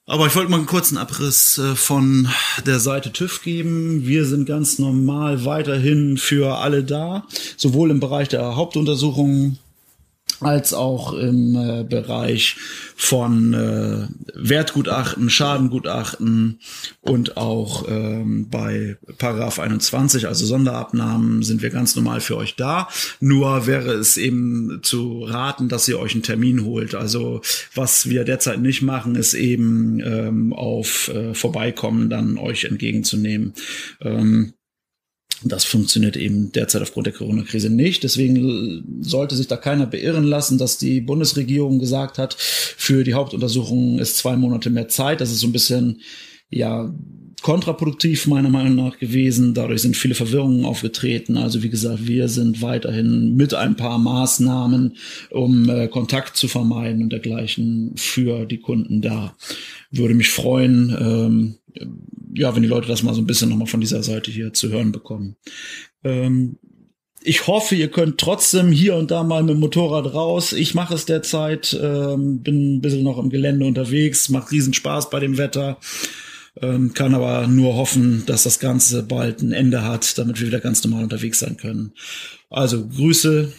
S6: Aber ich wollte mal einen kurzen Abriss äh, von der Seite TÜV geben. Wir sind ganz normal weiterhin für alle da, sowohl im Bereich der Hauptuntersuchungen als auch im äh, Bereich von äh, Wertgutachten, Schadengutachten und auch ähm, bei Paragraph 21, also Sonderabnahmen, sind wir ganz normal für euch da. Nur wäre es eben zu raten, dass ihr euch einen Termin holt. Also was wir derzeit nicht machen, ist eben ähm, auf äh, Vorbeikommen dann euch entgegenzunehmen. Ähm, das funktioniert eben derzeit aufgrund der Corona-Krise nicht. Deswegen sollte sich da keiner beirren lassen, dass die Bundesregierung gesagt hat, für die Hauptuntersuchung ist zwei Monate mehr Zeit. Das ist so ein bisschen, ja, kontraproduktiv meiner Meinung nach gewesen. Dadurch sind viele Verwirrungen aufgetreten. Also wie gesagt, wir sind weiterhin mit ein paar Maßnahmen, um äh, Kontakt zu vermeiden und dergleichen für die Kunden da. Würde mich freuen, ähm, ja, wenn die Leute das mal so ein bisschen nochmal von dieser Seite hier zu hören bekommen. Ähm, ich hoffe, ihr könnt trotzdem hier und da mal mit dem Motorrad raus. Ich mache es derzeit, ähm, bin ein bisschen noch im Gelände unterwegs, macht riesen Spaß bei dem Wetter. Ähm, kann aber nur hoffen, dass das Ganze bald ein Ende hat, damit wir wieder ganz normal unterwegs sein können. Also Grüße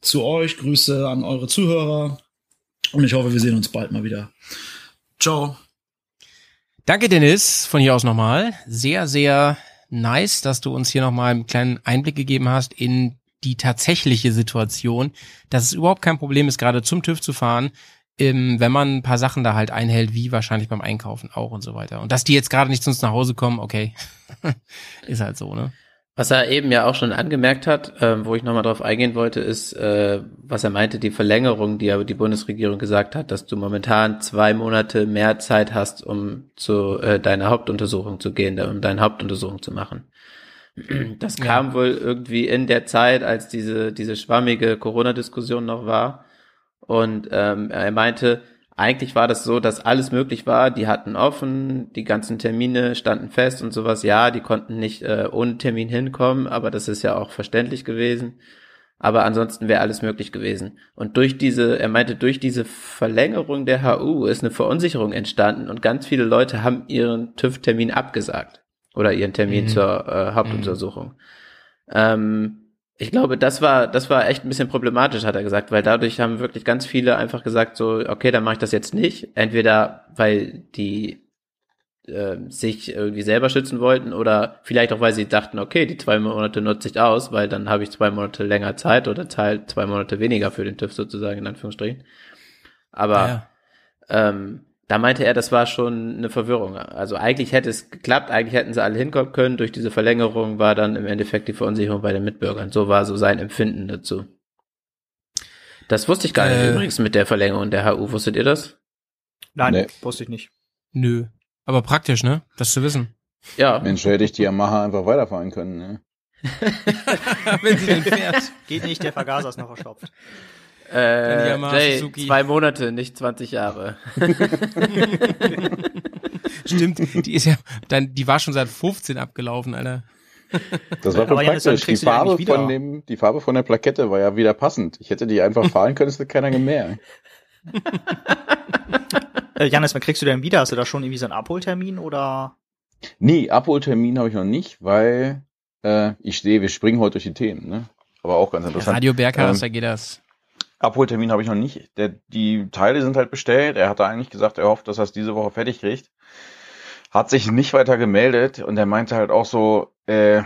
S6: zu euch, Grüße an eure Zuhörer und ich hoffe, wir sehen uns bald mal wieder. Ciao.
S1: Danke, Dennis, von hier aus nochmal. Sehr, sehr nice, dass du uns hier nochmal einen kleinen Einblick gegeben hast in die tatsächliche Situation, dass es überhaupt kein Problem ist, gerade zum TÜV zu fahren. Ähm, wenn man ein paar Sachen da halt einhält, wie wahrscheinlich beim Einkaufen auch und so weiter. Und dass die jetzt gerade nicht zu uns nach Hause kommen, okay, [laughs] ist halt so, ne?
S5: Was er eben ja auch schon angemerkt hat, ähm, wo ich nochmal drauf eingehen wollte, ist, äh, was er meinte, die Verlängerung, die aber die Bundesregierung gesagt hat, dass du momentan zwei Monate mehr Zeit hast, um zu äh, deiner Hauptuntersuchung zu gehen, um deine Hauptuntersuchung zu machen. Das kam
S1: Ja.
S5: wohl irgendwie in der Zeit, als diese, diese schwammige Corona-Diskussion noch war. Und ähm, er meinte, eigentlich war das so, dass alles möglich war. Die hatten offen, die ganzen Termine standen fest und sowas. Ja, die konnten nicht äh, ohne Termin hinkommen, aber das ist ja auch verständlich gewesen. Aber ansonsten wäre alles möglich gewesen. Und durch diese, er meinte, durch diese Verlängerung der HU ist eine Verunsicherung entstanden und ganz viele Leute haben ihren TÜV-Termin abgesagt. Oder ihren Termin
S1: Mhm.
S5: zur äh, Hauptuntersuchung. Ähm, ich glaube, das war, das war echt ein bisschen problematisch, hat er gesagt, weil dadurch haben wirklich ganz viele einfach gesagt, so, okay, dann mache ich das jetzt nicht. Entweder weil die äh, sich irgendwie selber schützen wollten oder vielleicht auch, weil sie dachten, okay, die zwei Monate nutze ich aus, weil dann habe ich zwei Monate länger Zeit oder zahl zwei Monate weniger für den TÜV sozusagen, in Anführungsstrichen. Aber
S1: Ja.
S5: ähm, da meinte er, das war schon eine Verwirrung. Also eigentlich hätte es geklappt, eigentlich hätten sie alle hinkommen können. Durch diese Verlängerung war dann im Endeffekt die Verunsicherung bei den Mitbürgern. So war so sein Empfinden dazu. Das wusste ich gar nicht
S1: Äh.
S5: übrigens mit der Verlängerung der HU. Wusstet ihr das?
S4: Nein,
S2: Nee.
S4: wusste ich nicht.
S1: Nö. Aber praktisch, ne? Das zu wissen.
S5: Ja.
S2: Mensch, hätte ich die Yamaha einfach weiterfahren können. Ne? [laughs]
S1: Wenn sie denn fährt.
S4: Geht nicht, der Vergaser ist noch verstopft.
S5: Äh, Jay,
S1: Suzuki.
S5: zwei Monate, nicht 20 Jahre. [laughs]
S1: Stimmt, die ist ja, dann, die war schon seit 15 abgelaufen, Alter.
S2: Das war
S4: Aber
S2: voll praktisch.
S4: Du die
S2: Farbe,
S4: wieder.
S2: von dem, die Farbe von der Plakette war ja wieder passend. Ich hätte die einfach fahren können, es hätte keiner gemerkt. [laughs]
S4: Äh, Janis, wann kriegst du denn wieder? Hast du da schon irgendwie so einen Abholtermin oder?
S2: Nee, Abholtermin habe ich noch nicht, weil äh, ich sehe, wir springen heute durch die Themen. Ne? Aber auch ganz interessant.
S1: Radio Berghaus,
S2: Ähm,
S1: da geht das.
S2: Abholtermin habe ich noch nicht. Der, die Teile sind halt bestellt. Er hatte eigentlich gesagt, er hofft, dass er es diese Woche fertig kriegt. Hat sich nicht weiter gemeldet und er meinte halt auch so, äh,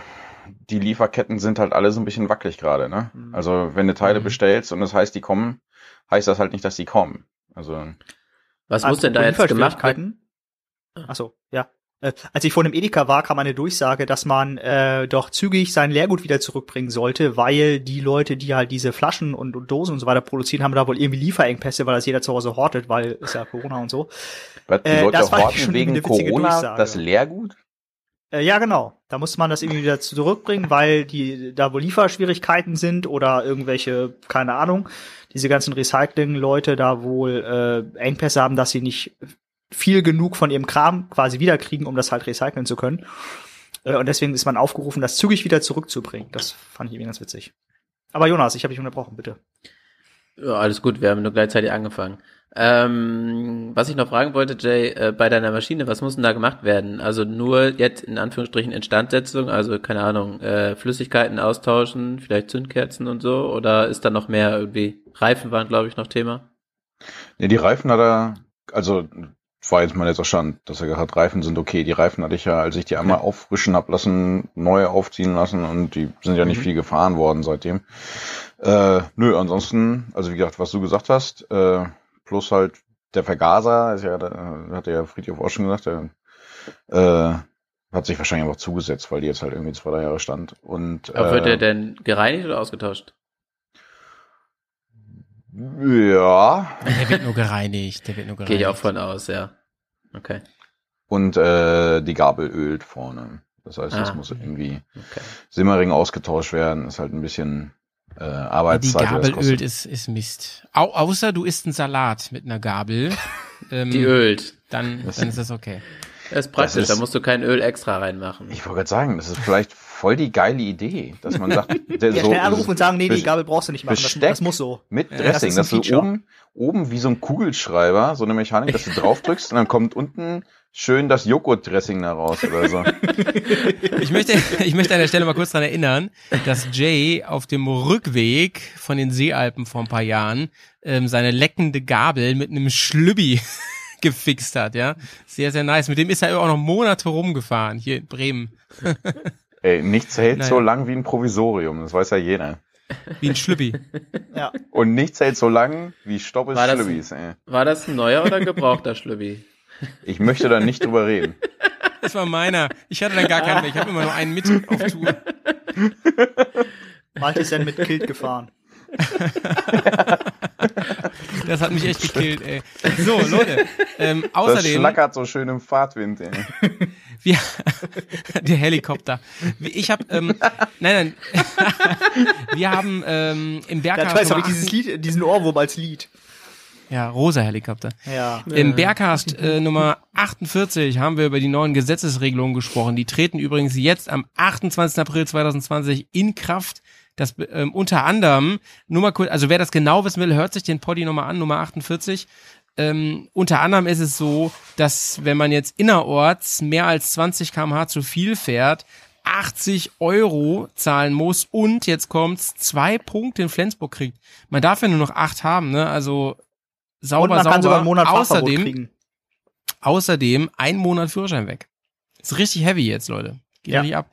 S2: die Lieferketten sind halt alle so ein bisschen wackelig gerade. Ne?
S4: Mhm.
S2: Also wenn du Teile
S1: Mhm.
S2: bestellst und das heißt, die kommen, heißt das halt nicht, dass die kommen. Also
S5: Was muss denn da jetzt gemacht werden?
S4: werden? Achso, ja. Äh, als ich vor dem Edeka war, kam eine Durchsage, dass man äh, doch zügig sein Leergut wieder zurückbringen sollte, weil die Leute, die halt diese Flaschen und, und Dosen und so weiter produzieren, haben da wohl irgendwie Lieferengpässe, weil das jeder zu Hause hortet, weil ist ja Corona und so.
S2: was, die
S4: Äh,
S2: Leute
S4: das
S2: horten
S4: schon
S2: wegen Corona
S4: Durchsage.
S2: das Leergut?
S4: Äh, ja, genau. Da muss man das irgendwie wieder zurückbringen, weil die da wohl Lieferschwierigkeiten sind oder irgendwelche, keine Ahnung, diese ganzen Recycling-Leute da wohl äh, Engpässe haben, dass sie nicht viel genug von ihrem Kram quasi wiederkriegen, um das halt recyceln zu können. Äh, und deswegen ist man aufgerufen, das zügig wieder zurückzubringen. Das fand ich irgendwie ganz witzig. Aber Jonas, ich habe dich unterbrochen, bitte.
S5: Ja, alles gut, wir haben nur gleichzeitig angefangen. Ähm, was ich noch fragen wollte, Jay, äh, bei deiner Maschine, was muss denn da gemacht werden? Also nur jetzt in Anführungsstrichen Instandsetzung, also keine Ahnung, äh, Flüssigkeiten austauschen, vielleicht Zündkerzen und so, oder ist da noch mehr irgendwie? Reifen waren, glaube ich, noch Thema.
S2: Nee, die Reifen hat er, also war jetzt mein letzter Stand, dass er gesagt hat, Reifen sind okay. Die Reifen hatte ich ja, als ich die einmal auffrischen hab lassen, neu aufziehen lassen und die sind ja nicht
S5: Mhm.
S2: viel gefahren worden seitdem. Äh, nö, ansonsten, also wie gesagt, was du gesagt hast, äh, plus halt der Vergaser, ist ja, da hat ja Friedhof auch schon gesagt, der äh, hat sich wahrscheinlich einfach zugesetzt, weil die jetzt halt irgendwie zwei, drei Jahre stand. Und
S5: Aber wird
S2: äh,
S5: der denn gereinigt oder ausgetauscht?
S2: ja,
S1: Der wird nur gereinigt, der wird nur gereinigt.
S5: Gehe ich auch von aus, ja. Okay,
S2: und äh, die Gabel ölt vorne. Das heißt, das
S5: Ah.
S2: muss irgendwie
S5: okay.
S2: Simmering ausgetauscht werden. Ist halt ein bisschen äh, Arbeitszeit. die das
S1: Gabel ölt ist, ist Mist. Au, außer du isst einen Salat mit einer Gabel. [laughs] ähm,
S5: Die ölt.
S1: Dann,
S2: Das-
S1: dann ist das okay.
S5: Das ist praktisch,
S2: ist-
S5: da musst du kein Öl extra reinmachen.
S2: Ich wollte gerade sagen, das ist vielleicht voll die geile Idee, dass man sagt, [laughs] der
S4: Ja,
S2: so
S4: schnell anrufen und sagen, nee, die Gabel brauchst du nicht machen. Das,
S2: Besteck.
S4: das muss so.
S2: mit
S1: Ja,
S2: Dressing,
S4: das ist ein
S2: dass du oben, oben wie so ein Kugelschreiber, so eine Mechanik, dass du [laughs] drauf drückst und dann kommt unten schön das Joghurt-Dressing da raus oder so.
S1: Ich möchte, ich möchte an der Stelle mal kurz dran erinnern, dass Jay auf dem Rückweg von den Seealpen vor ein paar Jahren ähm, seine leckende Gabel mit einem Schlübbi [laughs] gefixt hat, ja. Sehr, sehr nice. Mit dem ist er auch noch Monate rumgefahren, hier in Bremen.
S2: Ey, nichts hält
S1: Naja.
S2: so lang wie ein Provisorium, das weiß ja jeder.
S1: Wie ein Schlüppi. [laughs]
S4: Ja.
S2: Und nichts hält so lang wie Stoppes
S5: War das-
S2: Schlübbis, ey.
S5: War das ein neuer oder gebrauchter Schlübbi?
S2: Ich möchte da nicht drüber reden. [laughs]
S1: Das war meiner. Ich hatte dann gar keinen mehr. Ich habe immer nur einen mit auf Tour.
S4: Malte ist dann mit Kilt gefahren. [laughs]
S1: Das hat mich echt gekillt, ey. So, Leute. Ähm,
S2: Das
S1: außerdem,
S2: schlackert so schön im Fahrtwind, ey.
S1: Wir, [laughs] der Helikopter. Ich habe, ähm, nein, nein. [laughs] wir haben ähm, im
S4: Ja,
S1: Berghaus
S4: ich weiß, ich dieses Lied, diesen Ohrwurm als Lied.
S1: 8 ja, rosa Helikopter.
S4: Ja.
S1: Im Bergcast äh, Nummer 48 haben wir über die neuen Gesetzesregelungen gesprochen. Die treten übrigens jetzt am 28. April 2020 in Kraft. Das ähm, unter anderem, nur mal kurz, also wer das genau wissen will, hört sich den Poddy nochmal an, Nummer 48. Ähm, unter anderem ist es so, dass wenn man jetzt innerorts mehr als 20 km/h zu viel fährt, 80 Euro zahlen muss und jetzt kommt's, zwei Punkte in Flensburg kriegt. Man darf ja nur noch acht haben, ne? Also sauber,
S4: Und man
S1: sauber.
S4: kann sogar einen Monat
S1: außerdem,
S4: kriegen.
S1: außerdem ein Monat Führerschein weg. Ist richtig heavy jetzt, Leute. Geht
S4: Ja.
S1: richtig ab.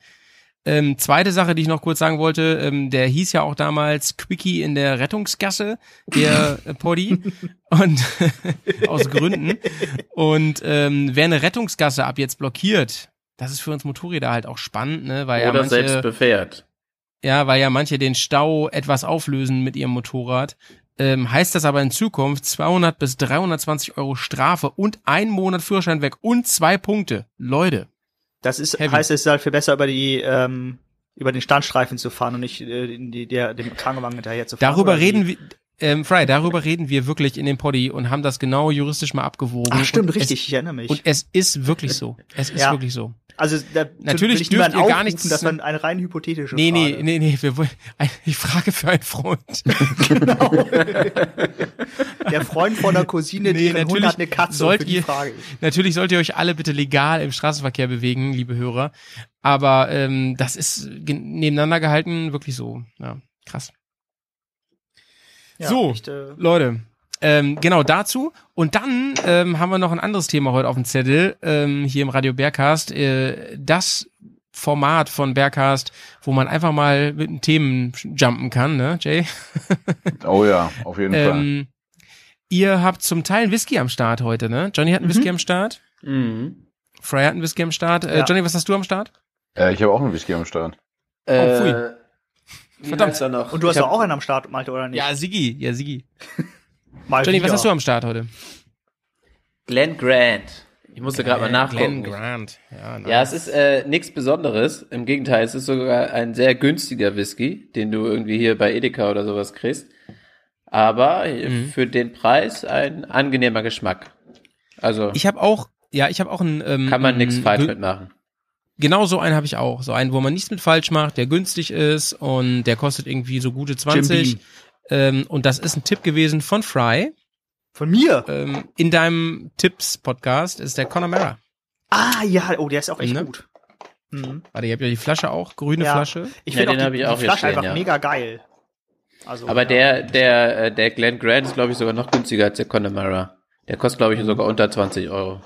S1: Ähm, zweite Sache, die ich noch kurz sagen wollte, ähm, der hieß ja auch damals Quickie in der Rettungsgasse, der äh, Poddy. [laughs] Und [laughs] aus Gründen. Und ähm, wer eine Rettungsgasse ab jetzt blockiert, das ist für uns Motorräder halt auch spannend, ne? Weil ja
S5: Oder
S1: manche,
S5: selbst befährt.
S1: ja, weil ja manche den Stau etwas auflösen mit ihrem Motorrad. Ähm, heißt das aber in Zukunft 200 bis 320 Euro Strafe und ein Monat Führerschein weg und zwei Punkte. Leute,
S4: Das ist,
S1: Heavy.
S4: heißt, es ist halt viel besser über die, ähm, über den Standstreifen zu fahren und nicht äh, in die, der, dem Krankenwagen hinterher zu fahren.
S1: darüber reden wir, ähm, Fry, darüber reden wir wirklich in dem Poddy und haben das genau juristisch mal abgewogen.
S4: Ach, stimmt, richtig, ich erinnere mich.
S1: Es, und es ist wirklich so. Es ist
S4: Ja.
S1: wirklich so.
S4: also, da
S1: Natürlich dürft ihr gar nichts-
S4: Das war eine rein hypothetische
S1: Nee,
S4: Frage.
S1: nee, nee, nee, wir wollen, [laughs] ich frage für einen Freund. [laughs]
S4: Genau. Der Freund von der Cousine,
S1: Nee,
S4: deren Hund hat eine Katze.
S1: sollt ihr-
S4: Frage ich.
S1: Natürlich sollt ihr euch alle bitte legal im Straßenverkehr bewegen, liebe Hörer. Aber ähm, das ist nebeneinander gehalten wirklich so. Ja, krass.
S4: Ja,
S1: So.
S4: echt, äh,
S1: Leute, ähm, genau dazu. Und dann ähm, haben wir noch ein anderes Thema heute auf dem Zettel, ähm, hier im Radio Bergcast. Äh, das Format von Bergcast, wo man einfach mal mit den Themen jumpen kann, ne, Jay? [laughs]
S2: Oh ja, auf jeden Fall.
S1: Ähm, ihr habt zum Teil einen Whisky am Start heute, ne? Johnny hat einen
S4: Mhm.
S1: Whisky am Start.
S5: Mhm.
S1: Fry hat einen Whisky am Start. Äh,
S4: Ja.
S1: Johnny, was hast du am Start?
S2: Äh, ich habe auch einen Whisky am Start.
S1: Oh, pfui.
S5: Wie
S1: Verdammt.
S5: heißt er noch?
S4: Und du hast doch auch einen am Start, Malte, oder nicht?
S1: Ja, Sigi, ja, Sigi. [laughs]
S4: Mal
S1: Johnny, was hast du am Start heute?
S5: Glenn Grant. Ich musste gerade mal nachgucken.
S1: Glenn Grant. Ja, nice.
S5: Ja, es ist äh, nichts Besonderes. Im Gegenteil, es ist sogar ein sehr günstiger Whisky, den du irgendwie hier bei Edeka oder sowas kriegst. Aber äh,
S1: Mhm.
S5: für den Preis ein angenehmer Geschmack. Also
S1: Ich habe auch, ja, ich habe auch einen. Ähm,
S5: kann man nichts falsch mitmachen.
S1: Genau so einen habe ich auch. So einen, wo man nichts mit falsch macht, der günstig ist und der kostet irgendwie so gute 20.
S4: Beam.
S1: Ähm, und das ist ein Tipp gewesen von Fry.
S4: Von mir?
S1: Ähm, in deinem Tipps-Podcast ist der Connemara.
S4: Ah, ja, oh, der ist auch echt
S1: Ne?
S4: gut. Mhm.
S1: Warte, ihr habt ja die Flasche auch, grüne
S4: Ja.
S1: Flasche.
S4: Ich
S5: Ja,
S4: finde
S5: den
S4: auch
S5: hab
S4: die,
S5: ich auch
S4: die Flasche
S5: stehen,
S4: einfach
S5: ja.
S4: mega geil. Also,
S5: Aber
S4: ja.
S5: der, der, äh, der Glenn Grant ist, glaube ich, sogar noch günstiger als der Connemara. Der kostet, glaube ich, sogar unter 20 Euro.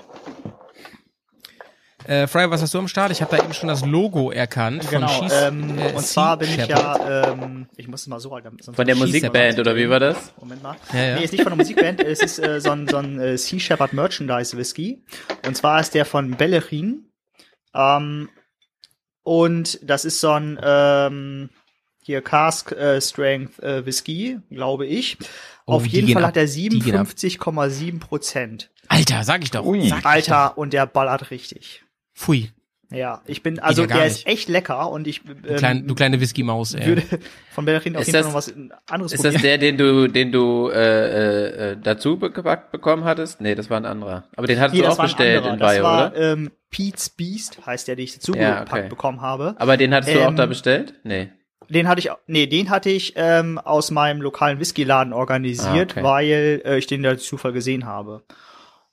S1: Äh, Fry, was hast du am Start? Ich habe da eben schon das Logo erkannt.
S4: Genau,
S1: von Schieß,
S4: ähm,
S1: äh,
S4: und zwar bin ich ja, ähm, ich muss es mal so halten. sonst-
S5: Von der Musikband, oder wie war das?
S4: Moment mal.
S1: Ja, ja.
S4: Nee, ist nicht von der Musikband, es ist äh, so ein, so ein äh, Sea Shepherd Merchandise Whisky. Und zwar ist der von Bellerin. Ähm, und das ist so ein ähm, hier Cask äh, Strength äh, Whisky, glaube ich.
S1: Oh,
S4: Auf jeden Fall
S1: ab.
S4: hat er
S1: Die gehen ab.
S4: 57,7 Prozent.
S1: Alter, sag ich doch.
S2: Ui.
S1: Sag ich
S4: Alter, und der ballert richtig.
S1: Pfui.
S4: Ja, ich bin, also
S1: ja
S4: der
S1: nicht.
S4: ist echt lecker und ich
S1: Du,
S4: ähm,
S1: klein, du kleine Whisky-Maus, ey.
S4: würde [laughs] von Bellerin auf
S5: Ist
S4: jeden Fall
S5: das-
S4: noch was anderes
S5: Ist das
S4: probieren.
S5: der, den du, den du äh, äh, äh, dazu gepackt bekommen hattest? Nee, das war ein anderer. Aber den hattest
S4: Nee,
S5: du
S4: das
S5: auch bestellt in
S4: Das war
S5: oder?
S4: ähm, Pete's Beast, heißt der, den ich dazu
S5: Ja,
S4: gepackt
S5: okay.
S4: bekommen habe.
S5: Aber den hattest du auch
S4: Ähm,
S5: da bestellt? Nee.
S4: Den hatte ich, nee, den hatte ich ähm, aus meinem lokalen Whiskyladen organisiert,
S5: Ah, okay.
S4: weil äh, ich den da durch Zufall gesehen habe.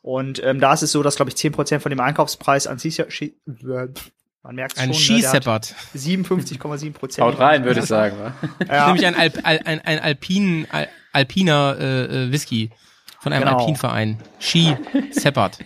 S4: Und ähm, da ist es so, dass, glaube ich, 10% von dem Einkaufspreis an äh, man merkt
S1: Ein
S4: schon, ne, hat
S1: Skiseppert.
S4: 57,7 Prozent.
S5: Haut rein, würde ich sagen. wa?
S4: Ja,
S1: Nämlich ein, Alp, Al, ein, ein Alpin, Al, alpiner äh, äh, Whisky von einem
S4: Genau.
S1: Alpinverein. Ski Seppert.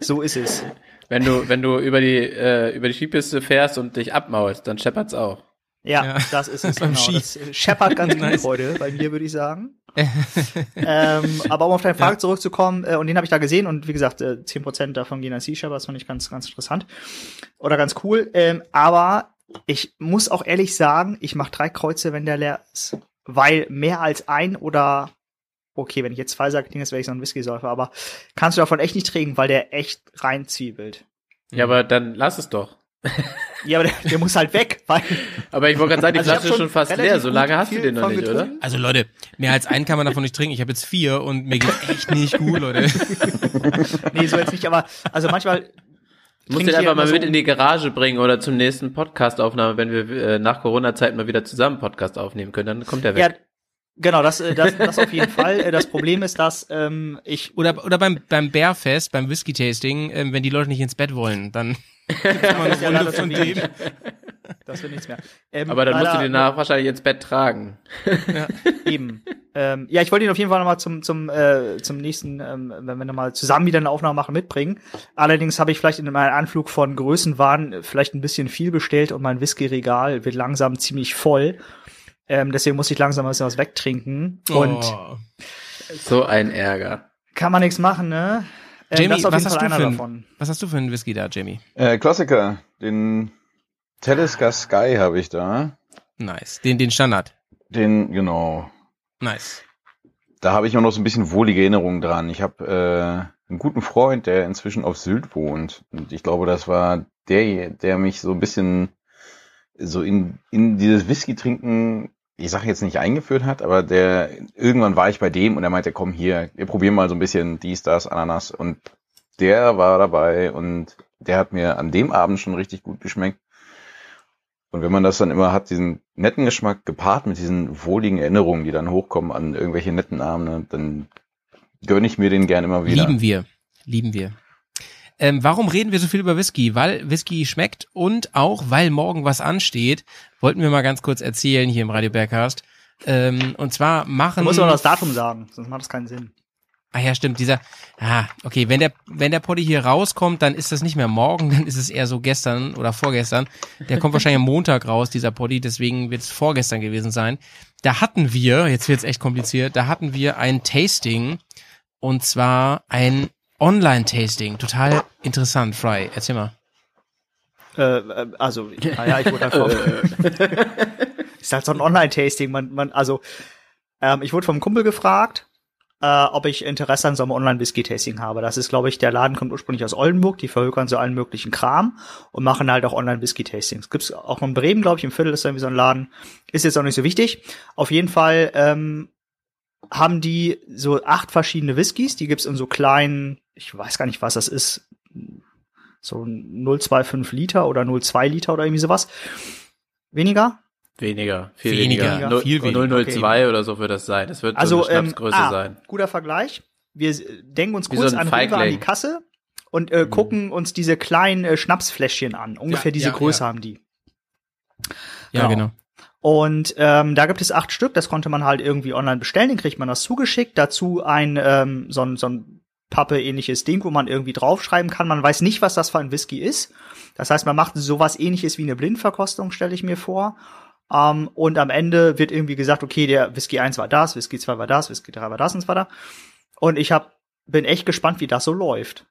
S4: so ist es.
S5: Wenn du, wenn du über die, äh, über die Skipiste fährst und dich abmaulst, dann scheppert's auch.
S4: Ja,
S1: Ja.
S4: das ist es. [laughs]
S1: Beim
S4: genau.
S1: Ski.
S4: Das scheppert ganz [laughs] gut
S1: Nice.
S4: heute bei mir, würde ich sagen. [laughs] ähm, aber um auf deine Frage
S1: Ja.
S4: zurückzukommen, äh, und den habe ich da gesehen und wie gesagt, äh, 10% davon gehen an Shepherd, das fand ich ganz, ganz interessant. Oder ganz cool. Ähm, aber ich muss auch ehrlich sagen, ich mache drei Kreuze, wenn der leer ist. Weil mehr als ein oder okay, wenn ich jetzt zwei sage, klingt das wäre ich so ein Whisky-Säufer, aber kannst du davon echt nicht trinken, weil der echt reinzwiebelt.
S5: Ja, aber dann lass es doch. [laughs]
S4: Ja, aber der, der muss halt weg, weil
S5: Aber ich wollte gerade sagen, die
S4: Also
S5: Flasche ist schon fast leer. So lange hast du den noch nicht, oder?
S4: getrunken.
S1: Also Leute, mehr als einen kann man davon nicht trinken. Ich habe jetzt vier und mir geht's [laughs] echt nicht gut, Leute. [laughs]
S4: Nee, so jetzt nicht, aber also manchmal.
S5: Du musst
S4: trinke
S5: den
S4: ich
S5: einfach mal
S4: immer
S5: mit
S4: so-
S5: in die Garage bringen oder zum nächsten Podcast-Aufnahme, wenn wir äh, nach Corona-Zeit mal wieder zusammen Podcast aufnehmen können, dann kommt der weg.
S4: Ja, genau, das, äh, das, das auf jeden Fall. Äh, Das Problem ist, dass ähm, ich.
S1: Oder, oder beim, beim Bärfest, beim Whisky-Tasting, ähm, wenn die Leute nicht ins Bett wollen, dann gibt's
S4: ja
S1: eine Runde von dem.
S4: Das wird nichts mehr. Ähm,
S5: Aber dann musst du den nach wahrscheinlich ins Bett tragen.
S4: Eben. Ähm, ja, ich wollte ihn auf jeden Fall nochmal zum, zum, äh, zum nächsten, ähm, wenn wir nochmal zusammen wieder eine Aufnahme machen, mitbringen. Allerdings habe ich vielleicht in meinem Anflug von Größenwahn vielleicht ein bisschen viel bestellt und mein Whisky-Regal wird langsam ziemlich voll. Ähm, deswegen muss ich langsam ein bisschen was wegtrinken. Und
S1: Oh.
S5: So ein Ärger.
S4: kann man nichts machen, ne? Ähm,
S1: Jamie,
S4: das ist auf
S1: was
S4: jeden
S1: hast,
S4: Fall
S1: du
S4: einer
S1: für ein,
S4: davon.
S1: was hast du für einen Whisky da, Jamie?
S2: Äh, Klassiker, den Talisker Sky habe ich da.
S1: Nice. Den, den Standard.
S2: Den, genau.
S1: Nice.
S2: Da habe ich auch noch so ein bisschen wohlige Erinnerungen dran. Ich habe äh, einen guten Freund, der inzwischen auf Sylt wohnt. Und ich glaube, das war der, der mich so ein bisschen so in, in dieses Whisky-Trinken, ich sage jetzt nicht eingeführt hat, aber der irgendwann war ich bei dem und er meinte, komm hier, wir probieren mal so ein bisschen dies, das, Ananas. Und der war dabei und der hat mir an dem Abend schon richtig gut geschmeckt. Und wenn man das dann immer hat, diesen netten Geschmack gepaart mit diesen wohligen Erinnerungen, die dann hochkommen an irgendwelche netten Abende, dann gönne ich mir den gern immer wieder.
S1: Lieben wir. Lieben wir. Ähm, warum reden wir so viel über Whisky? Weil Whisky schmeckt und auch, weil morgen was ansteht, wollten wir mal ganz kurz erzählen hier im Radio Bergcast. Ähm, und zwar machen.
S4: Musst aber das Datum sagen, sonst macht das keinen Sinn.
S1: Ah ja, stimmt, dieser, ah, okay, wenn der, wenn der Poddy hier rauskommt, dann ist das nicht mehr morgen, [laughs] dann ist es eher so gestern oder vorgestern. Der kommt wahrscheinlich am Montag raus, dieser Poddy, deswegen wird es vorgestern gewesen sein. Da hatten wir, jetzt wird's echt kompliziert, da hatten wir ein Tasting und zwar ein Online-Tasting. Total interessant, Fry. Erzähl mal.
S4: Äh, äh, also, naja, ich wurde halt vom, [laughs] ist halt so ein Online-Tasting. Man, man, also, ähm, ich wurde vom Kumpel gefragt, äh, ob ich Interesse an so einem Online-Whisky-Tasting habe. Das ist, glaube ich, der Laden kommt ursprünglich aus Oldenburg, die verhökern so allen möglichen Kram und machen halt auch Online-Whisky-Tastings. Gibt's auch noch in Bremen, glaube ich, im Viertel ist irgendwie so ein Laden. Ist jetzt auch nicht so wichtig. Auf jeden Fall, ähm, haben die so acht verschiedene Whiskys, die gibt's in so kleinen, ich weiß gar nicht, was das ist, so 0,25 Liter oder 0,2 Liter oder irgendwie sowas. Weniger?
S5: Weniger, viel
S1: Weniger,
S5: weniger. Null-
S1: viel weniger.
S5: 002 oder so wird das sein. Das wird so
S4: Also,
S5: eine
S4: ähm,
S5: Schnapsgröße
S4: ah,
S5: sein.
S4: guter Vergleich. Wir denken uns
S5: Wie
S4: kurz
S5: so ein
S4: an an die. Kasse und äh, gucken uns diese kleinen äh, Schnapsfläschchen an. Ungefähr
S1: Ja,
S4: diese
S1: ja,
S4: Größe
S1: ja.
S4: haben die.
S1: Ja,
S4: Genau.
S1: genau.
S4: Und ähm, da gibt es acht Stück, das konnte man halt irgendwie online bestellen, den kriegt man das zugeschickt. Dazu ein ähm, so ein, so ein Pappe-ähnliches Ding, wo man irgendwie draufschreiben kann. Man weiß nicht, was das für ein Whisky ist. Das heißt, man macht sowas ähnliches wie eine Blindverkostung, stelle ich mir vor. Ähm, und am Ende wird irgendwie gesagt, okay, der Whisky 1 war das, Whisky 2 war das, Whisky 3 war das und so weiter. Und ich hab, bin echt gespannt, wie das so läuft.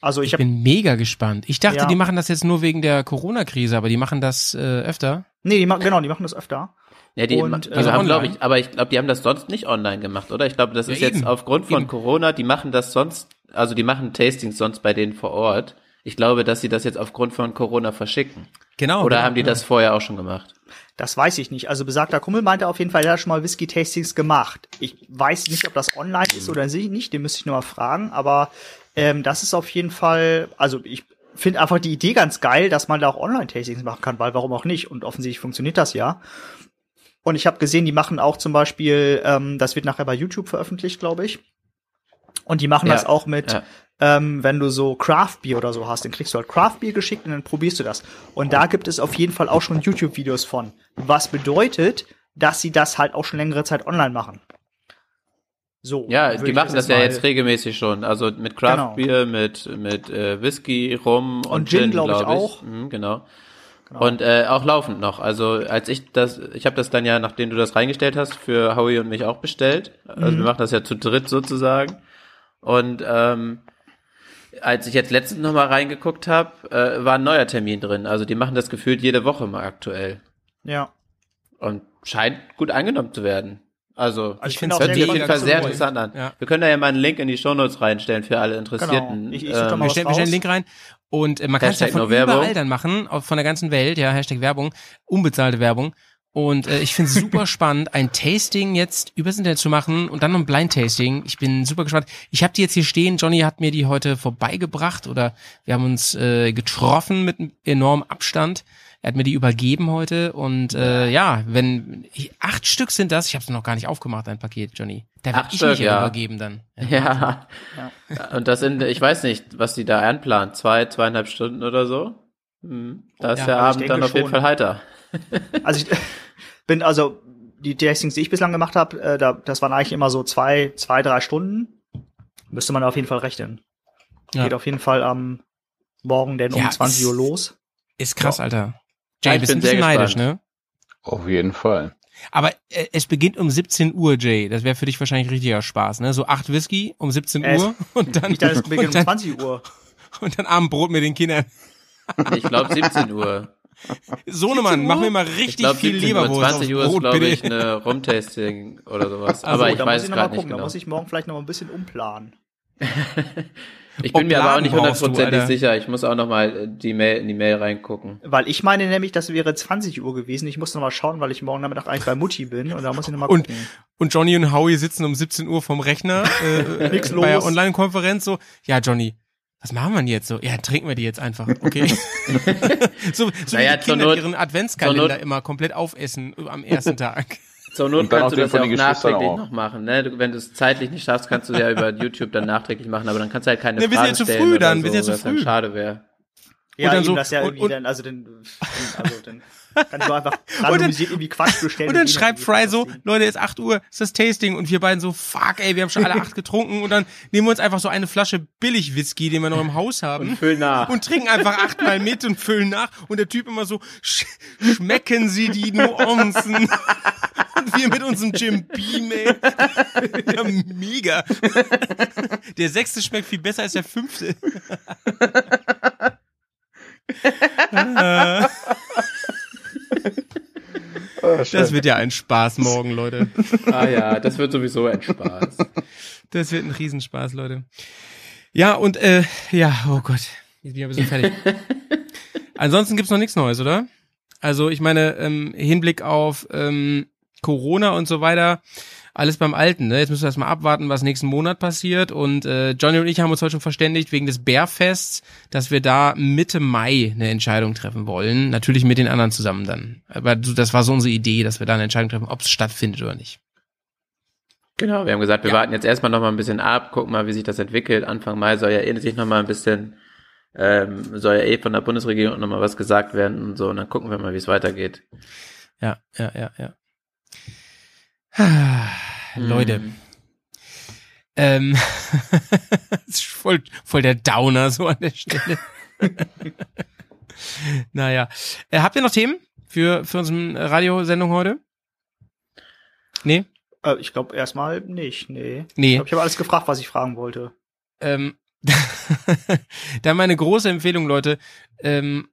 S4: Also ich,
S1: Ich
S4: habe
S1: bin mega gespannt. Ich dachte,
S4: Ja.
S1: die machen das jetzt nur wegen der Corona-Krise, aber die machen das äh, öfter.
S4: Nee, die machen genau, die machen das öfter.
S5: Ja, die,
S4: Und,
S5: die
S4: äh,
S1: also
S5: haben, glaube ich, aber ich glaube, die haben das sonst nicht online gemacht, oder? Ich glaube, das
S1: Ja,
S5: ist jetzt
S1: eben.
S5: aufgrund von
S1: Eben.
S5: Corona, die machen das sonst, also die machen Tastings sonst bei denen vor Ort. Ich glaube, dass sie das jetzt aufgrund von Corona verschicken.
S1: Genau.
S5: Oder
S1: genau,
S5: haben die
S1: genau.
S5: das vorher auch schon gemacht?
S4: Das weiß ich nicht. Also besagter Kumpel meinte auf jeden Fall, er hat schon mal Whisky-Tastings gemacht. Ich weiß nicht, ob das online ist oder nicht, den müsste ich nur mal fragen, aber ähm, das ist auf jeden Fall, also ich finde einfach die Idee ganz geil, dass man da auch Online-Tastings machen kann, weil warum auch nicht? Und offensichtlich funktioniert das ja. Und ich habe gesehen, die machen auch zum Beispiel, ähm, das wird nachher bei YouTube veröffentlicht, glaube ich. Und die machen
S5: Ja,
S4: das auch mit,
S5: ja.
S4: ähm, wenn du so Craft Beer oder so hast, dann kriegst du halt Craft Beer geschickt und dann probierst du das. Und da gibt es auf jeden Fall auch schon YouTube-Videos von. Was bedeutet, dass sie das halt auch schon längere Zeit online machen. So.
S5: Ja, die
S4: ich
S5: machen das ja jetzt regelmäßig schon. Also mit Craft
S4: Genau.
S5: Beer, mit, mit äh, Whisky, Rum und,
S4: Und Gin, glaub ich,
S5: glaub
S4: auch.
S5: Mhm, genau.
S4: Genau.
S5: Und äh, auch laufend noch. Also als ich das, ich habe das dann ja, nachdem du das reingestellt hast, für Howie und mich auch bestellt. Also
S4: Mhm.
S5: wir machen das ja zu dritt sozusagen. Und ähm, als ich jetzt letztens noch mal reingeguckt habe, äh, war ein neuer Termin drin. Also die machen das gefühlt jede Woche mal aktuell.
S4: ja.
S5: Und scheint gut angenommen zu werden. Also,
S4: Also ich finde
S5: hört
S4: sehr
S5: sich auf
S4: gut,
S5: jeden Fall
S4: dass
S5: sehr interessant an.
S1: Ja.
S5: Wir können da ja mal einen Link in die Shownotes reinstellen für alle Interessierten.
S4: Genau. Ich- ich
S5: Ähm,
S1: Wir stellen, wir stellen einen Link rein. Und äh, man kann es ja
S5: Hashtag
S1: von
S5: Werbung.
S1: überall dann machen, von der ganzen Welt, ja, Hashtag Werbung, unbezahlte Werbung. Und äh, ich finde es super [laughs] spannend, ein Tasting jetzt übers Internet zu machen und dann noch ein Blind-Tasting. Ich bin super gespannt. Ich habe die jetzt hier stehen. Johnny hat mir die heute vorbeigebracht oder wir haben uns äh, getroffen mit einem enormen Abstand. Er hat mir die übergeben heute und äh, ja, wenn ich, acht Stück sind das, ich habe es noch gar nicht aufgemacht, ein Paket, Johnny. Da werde
S5: Acht
S1: ich
S5: Stück,
S1: mich ja
S5: ja.
S1: übergeben dann.
S5: Ja. Und das sind, ich weiß nicht, was die da einplant. Zwei, zweieinhalb Stunden oder so. Hm. Da ist
S1: Ja,
S5: der
S4: ich
S5: Abend dann auf jeden
S4: schon.
S5: Fall heiter. [laughs]
S4: Also ich [laughs] bin also die Tastings, die ich bislang gemacht habe, äh, da, das waren eigentlich immer so zwei, zwei, drei Stunden. Müsste man auf jeden Fall rechnen.
S1: Ja.
S4: Geht auf jeden Fall am Morgen denn um
S1: Ja,
S4: 20
S1: ist-
S4: Uhr los.
S1: Ist krass, Alter.
S5: Ja,
S1: Jay,
S5: ich
S1: bist ein bisschen neidisch,
S5: gespannt.
S1: ne?
S2: Auf jeden Fall.
S1: Aber äh, es beginnt um 17 Uhr, Jay. Das wäre für dich wahrscheinlich richtiger Spaß, ne? So acht Whisky um 17
S4: Äh,
S1: Uhr [laughs] und dann,
S4: Ich dachte, es beginnt
S1: und,
S4: um
S1: dann
S4: 20 Uhr. [laughs]
S1: und dann Abendbrot mit den Kindern.
S5: Ich glaube 17 Uhr.
S1: Sohnemann, mach mir mal
S5: Ich
S1: richtig
S5: glaube
S1: viel
S5: 17 Uhr.
S1: Leberwurst
S5: 20 Uhr ist, glaube ich, eine Rumtasting oder sowas.
S1: Also,
S5: aber ich
S4: da
S5: weiß
S4: muss ich noch mal
S5: gerade nicht
S4: gucken. Da
S5: genau.
S4: muss ich morgen vielleicht noch ein bisschen umplanen. [laughs]
S5: Ich bin mir aber auch nicht hundertprozentig sicher. Ich muss auch noch mal die Mail, in die Mail reingucken.
S4: Weil ich meine nämlich, das wäre 20 Uhr gewesen. Ich muss noch mal schauen, weil ich morgen Nachmittag eigentlich bei Mutti bin und da muss ich noch mal
S1: Und-
S4: gucken.
S1: Und Johnny und Howie sitzen um 17 Uhr vom Rechner [laughs] äh,
S4: Nix
S1: bei der. Online-Konferenz so, ja Johnny, was machen wir denn jetzt so? Ja, trinken wir die jetzt einfach, okay? [laughs] [laughs] so so
S5: Naja,
S1: wie die Kinder
S5: Not-
S1: ihren Adventskalender immer komplett aufessen am ersten Tag.
S5: Zur Not
S2: Und dann
S5: kannst du das ja auch nachträglich
S2: auch.
S5: noch machen. Ne? Du, wenn du es zeitlich nicht schaffst, kannst du ja über [laughs] YouTube dann nachträglich machen, aber dann kannst du halt keine
S1: Ne, wir sind
S5: Fragen
S1: ja zu
S5: stellen
S1: früh
S5: oder
S1: dann,
S5: so,
S1: wir sind ja zu
S5: was dann
S1: früh.
S5: schade wäre.
S4: Ja,
S1: dann
S4: eben,
S1: so-
S4: das ja
S1: und-
S4: irgendwie
S1: und-
S4: dann, also dann, also [laughs] dann kann ich doch einfach randomisiert irgendwie Quatsch bestellen.
S1: Und dann
S4: die
S1: schreibt
S4: irgendwie
S1: Fry so. Leute, ist 8 Uhr, ist das Tasting und wir beiden so, fuck ey, wir haben schon alle [laughs] acht getrunken und dann nehmen wir uns einfach so eine Flasche Billig-Whisky, den wir noch im Haus haben.
S5: Füll nach.
S1: und trinken einfach achtmal mit und füllen nach und der Typ immer so, sch schmecken Sie die Nuancen? [laughs] Wir mit unserem Jim Beam, ey. [laughs] Ja, mega. Der sechste schmeckt viel besser als der fünfte. Äh, das wird ja ein Spaß morgen, Leute.
S5: Ah ja, das wird sowieso ein Spaß.
S1: Das wird ein Riesenspaß, Leute. Ja, und äh, ja, oh Gott, jetzt bin ich ein bisschen fertig. [laughs] Ansonsten gibt's noch nichts Neues, oder? Also ich meine, ähm, Hinblick auf ähm, Corona und so weiter, alles beim Alten. Ne? Jetzt müssen wir erstmal abwarten, was nächsten Monat passiert. Und äh, Johnny und ich haben uns heute schon verständigt wegen des Bärfests, dass wir da Mitte Mai eine Entscheidung treffen wollen. Natürlich mit den anderen zusammen dann. Aber das war so unsere Idee, dass wir da eine Entscheidung treffen, ob es stattfindet oder nicht.
S5: Genau, wir haben gesagt, wir
S1: Ja.
S5: warten jetzt erstmal noch mal ein bisschen ab, gucken mal, wie sich das entwickelt. Anfang Mai soll ja eh sich noch mal ein bisschen, ähm, soll ja eh von der Bundesregierung noch mal was gesagt werden und so. Und dann gucken wir mal, wie es weitergeht.
S1: Ja, ja, ja, ja. Ah, Leute,
S5: Hm.
S1: ähm, [laughs] das ist voll, voll der Downer so an der Stelle. [laughs] naja, äh, habt ihr noch Themen für für unsere Radiosendung heute? Nee,
S4: Äh, ich glaube erstmal nicht, nee. Ich
S1: nee.
S4: glaube, ich habe alles gefragt, was ich fragen wollte.
S1: Ähm, [laughs] dann meine große Empfehlung, Leute. Ähm,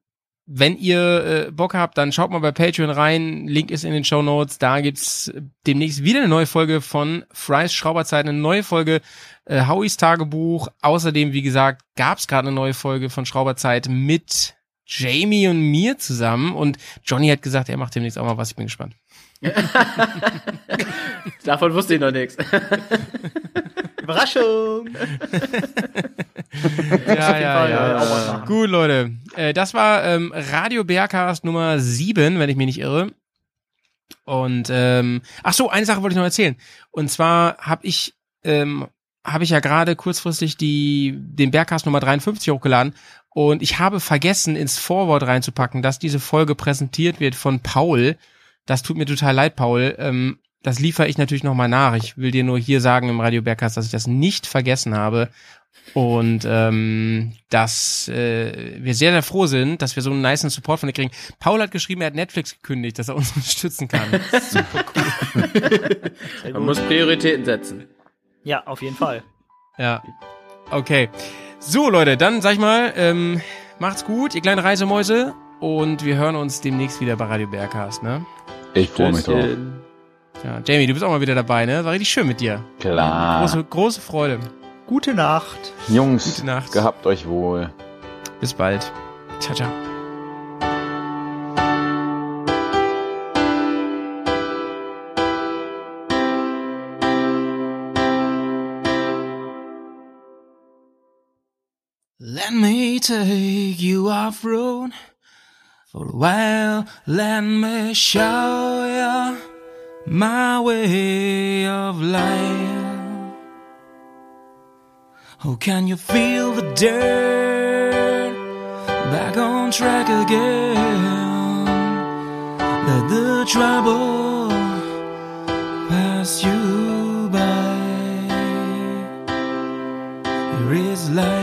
S1: wenn ihr äh, Bock habt, dann schaut mal bei Patreon rein. Link ist in den Show Notes. Da gibt's demnächst wieder eine neue Folge von Fry's Schrauberzeit, eine neue Folge äh, Howies Tagebuch. Außerdem, wie gesagt, gab's gerade eine neue Folge von Schrauberzeit mit Jamie und mir zusammen. Und Johnny hat gesagt, er macht demnächst auch mal was. Ich bin gespannt. [laughs]
S5: Davon wusste ich noch nichts. [laughs]
S4: Überraschung! [laughs]
S1: Ja, ja, ja.
S4: was machen.
S1: Gut, Leute. Äh, das war ähm, Radio Bergcast Nummer 7, wenn ich mich nicht irre. Und ähm, ach so, eine Sache wollte ich noch erzählen. Und zwar habe ich ähm, habe ich ja gerade kurzfristig die den Bergcast Nummer 53 hochgeladen und ich habe vergessen ins Vorwort reinzupacken, dass diese Folge präsentiert wird von Paul. Das tut mir total leid, Paul. Ähm, das liefere ich natürlich nochmal nach. Ich will dir nur hier sagen im Radio Bergcast, dass ich das nicht vergessen habe.
S7: Und ähm, dass äh, wir sehr, sehr froh sind, dass wir so einen niceen Support von dir kriegen. Paul hat geschrieben, er hat Netflix gekündigt, dass er uns [laughs] unterstützen kann. Super cool. [laughs]
S5: Man muss Prioritäten setzen.
S4: Ja, auf jeden Fall.
S7: Ja. Okay. So, Leute, dann sag ich mal, ähm, macht's gut, ihr kleinen Reisemäuse. Und wir hören uns demnächst wieder bei Radio Bergcast, ne?
S2: Ich freue mich drauf.
S7: Ja, Jamie, du bist auch mal wieder dabei, ne? War richtig schön mit dir.
S2: Klar.
S7: Große, große Freude.
S4: Gute Nacht.
S2: Jungs,
S7: Gute Nacht.
S2: gehabt euch wohl.
S7: Bis bald. Ciao, ciao. Let me take you off road for a while. Let me show you my way of life. Oh, can you feel the dirt back on track again? Let the trouble pass you by. There is life,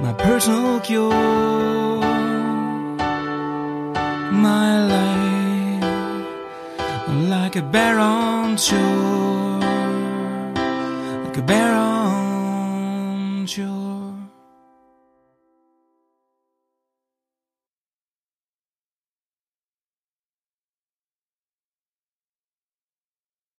S7: my personal cure, my like a bear on shore like a bear on.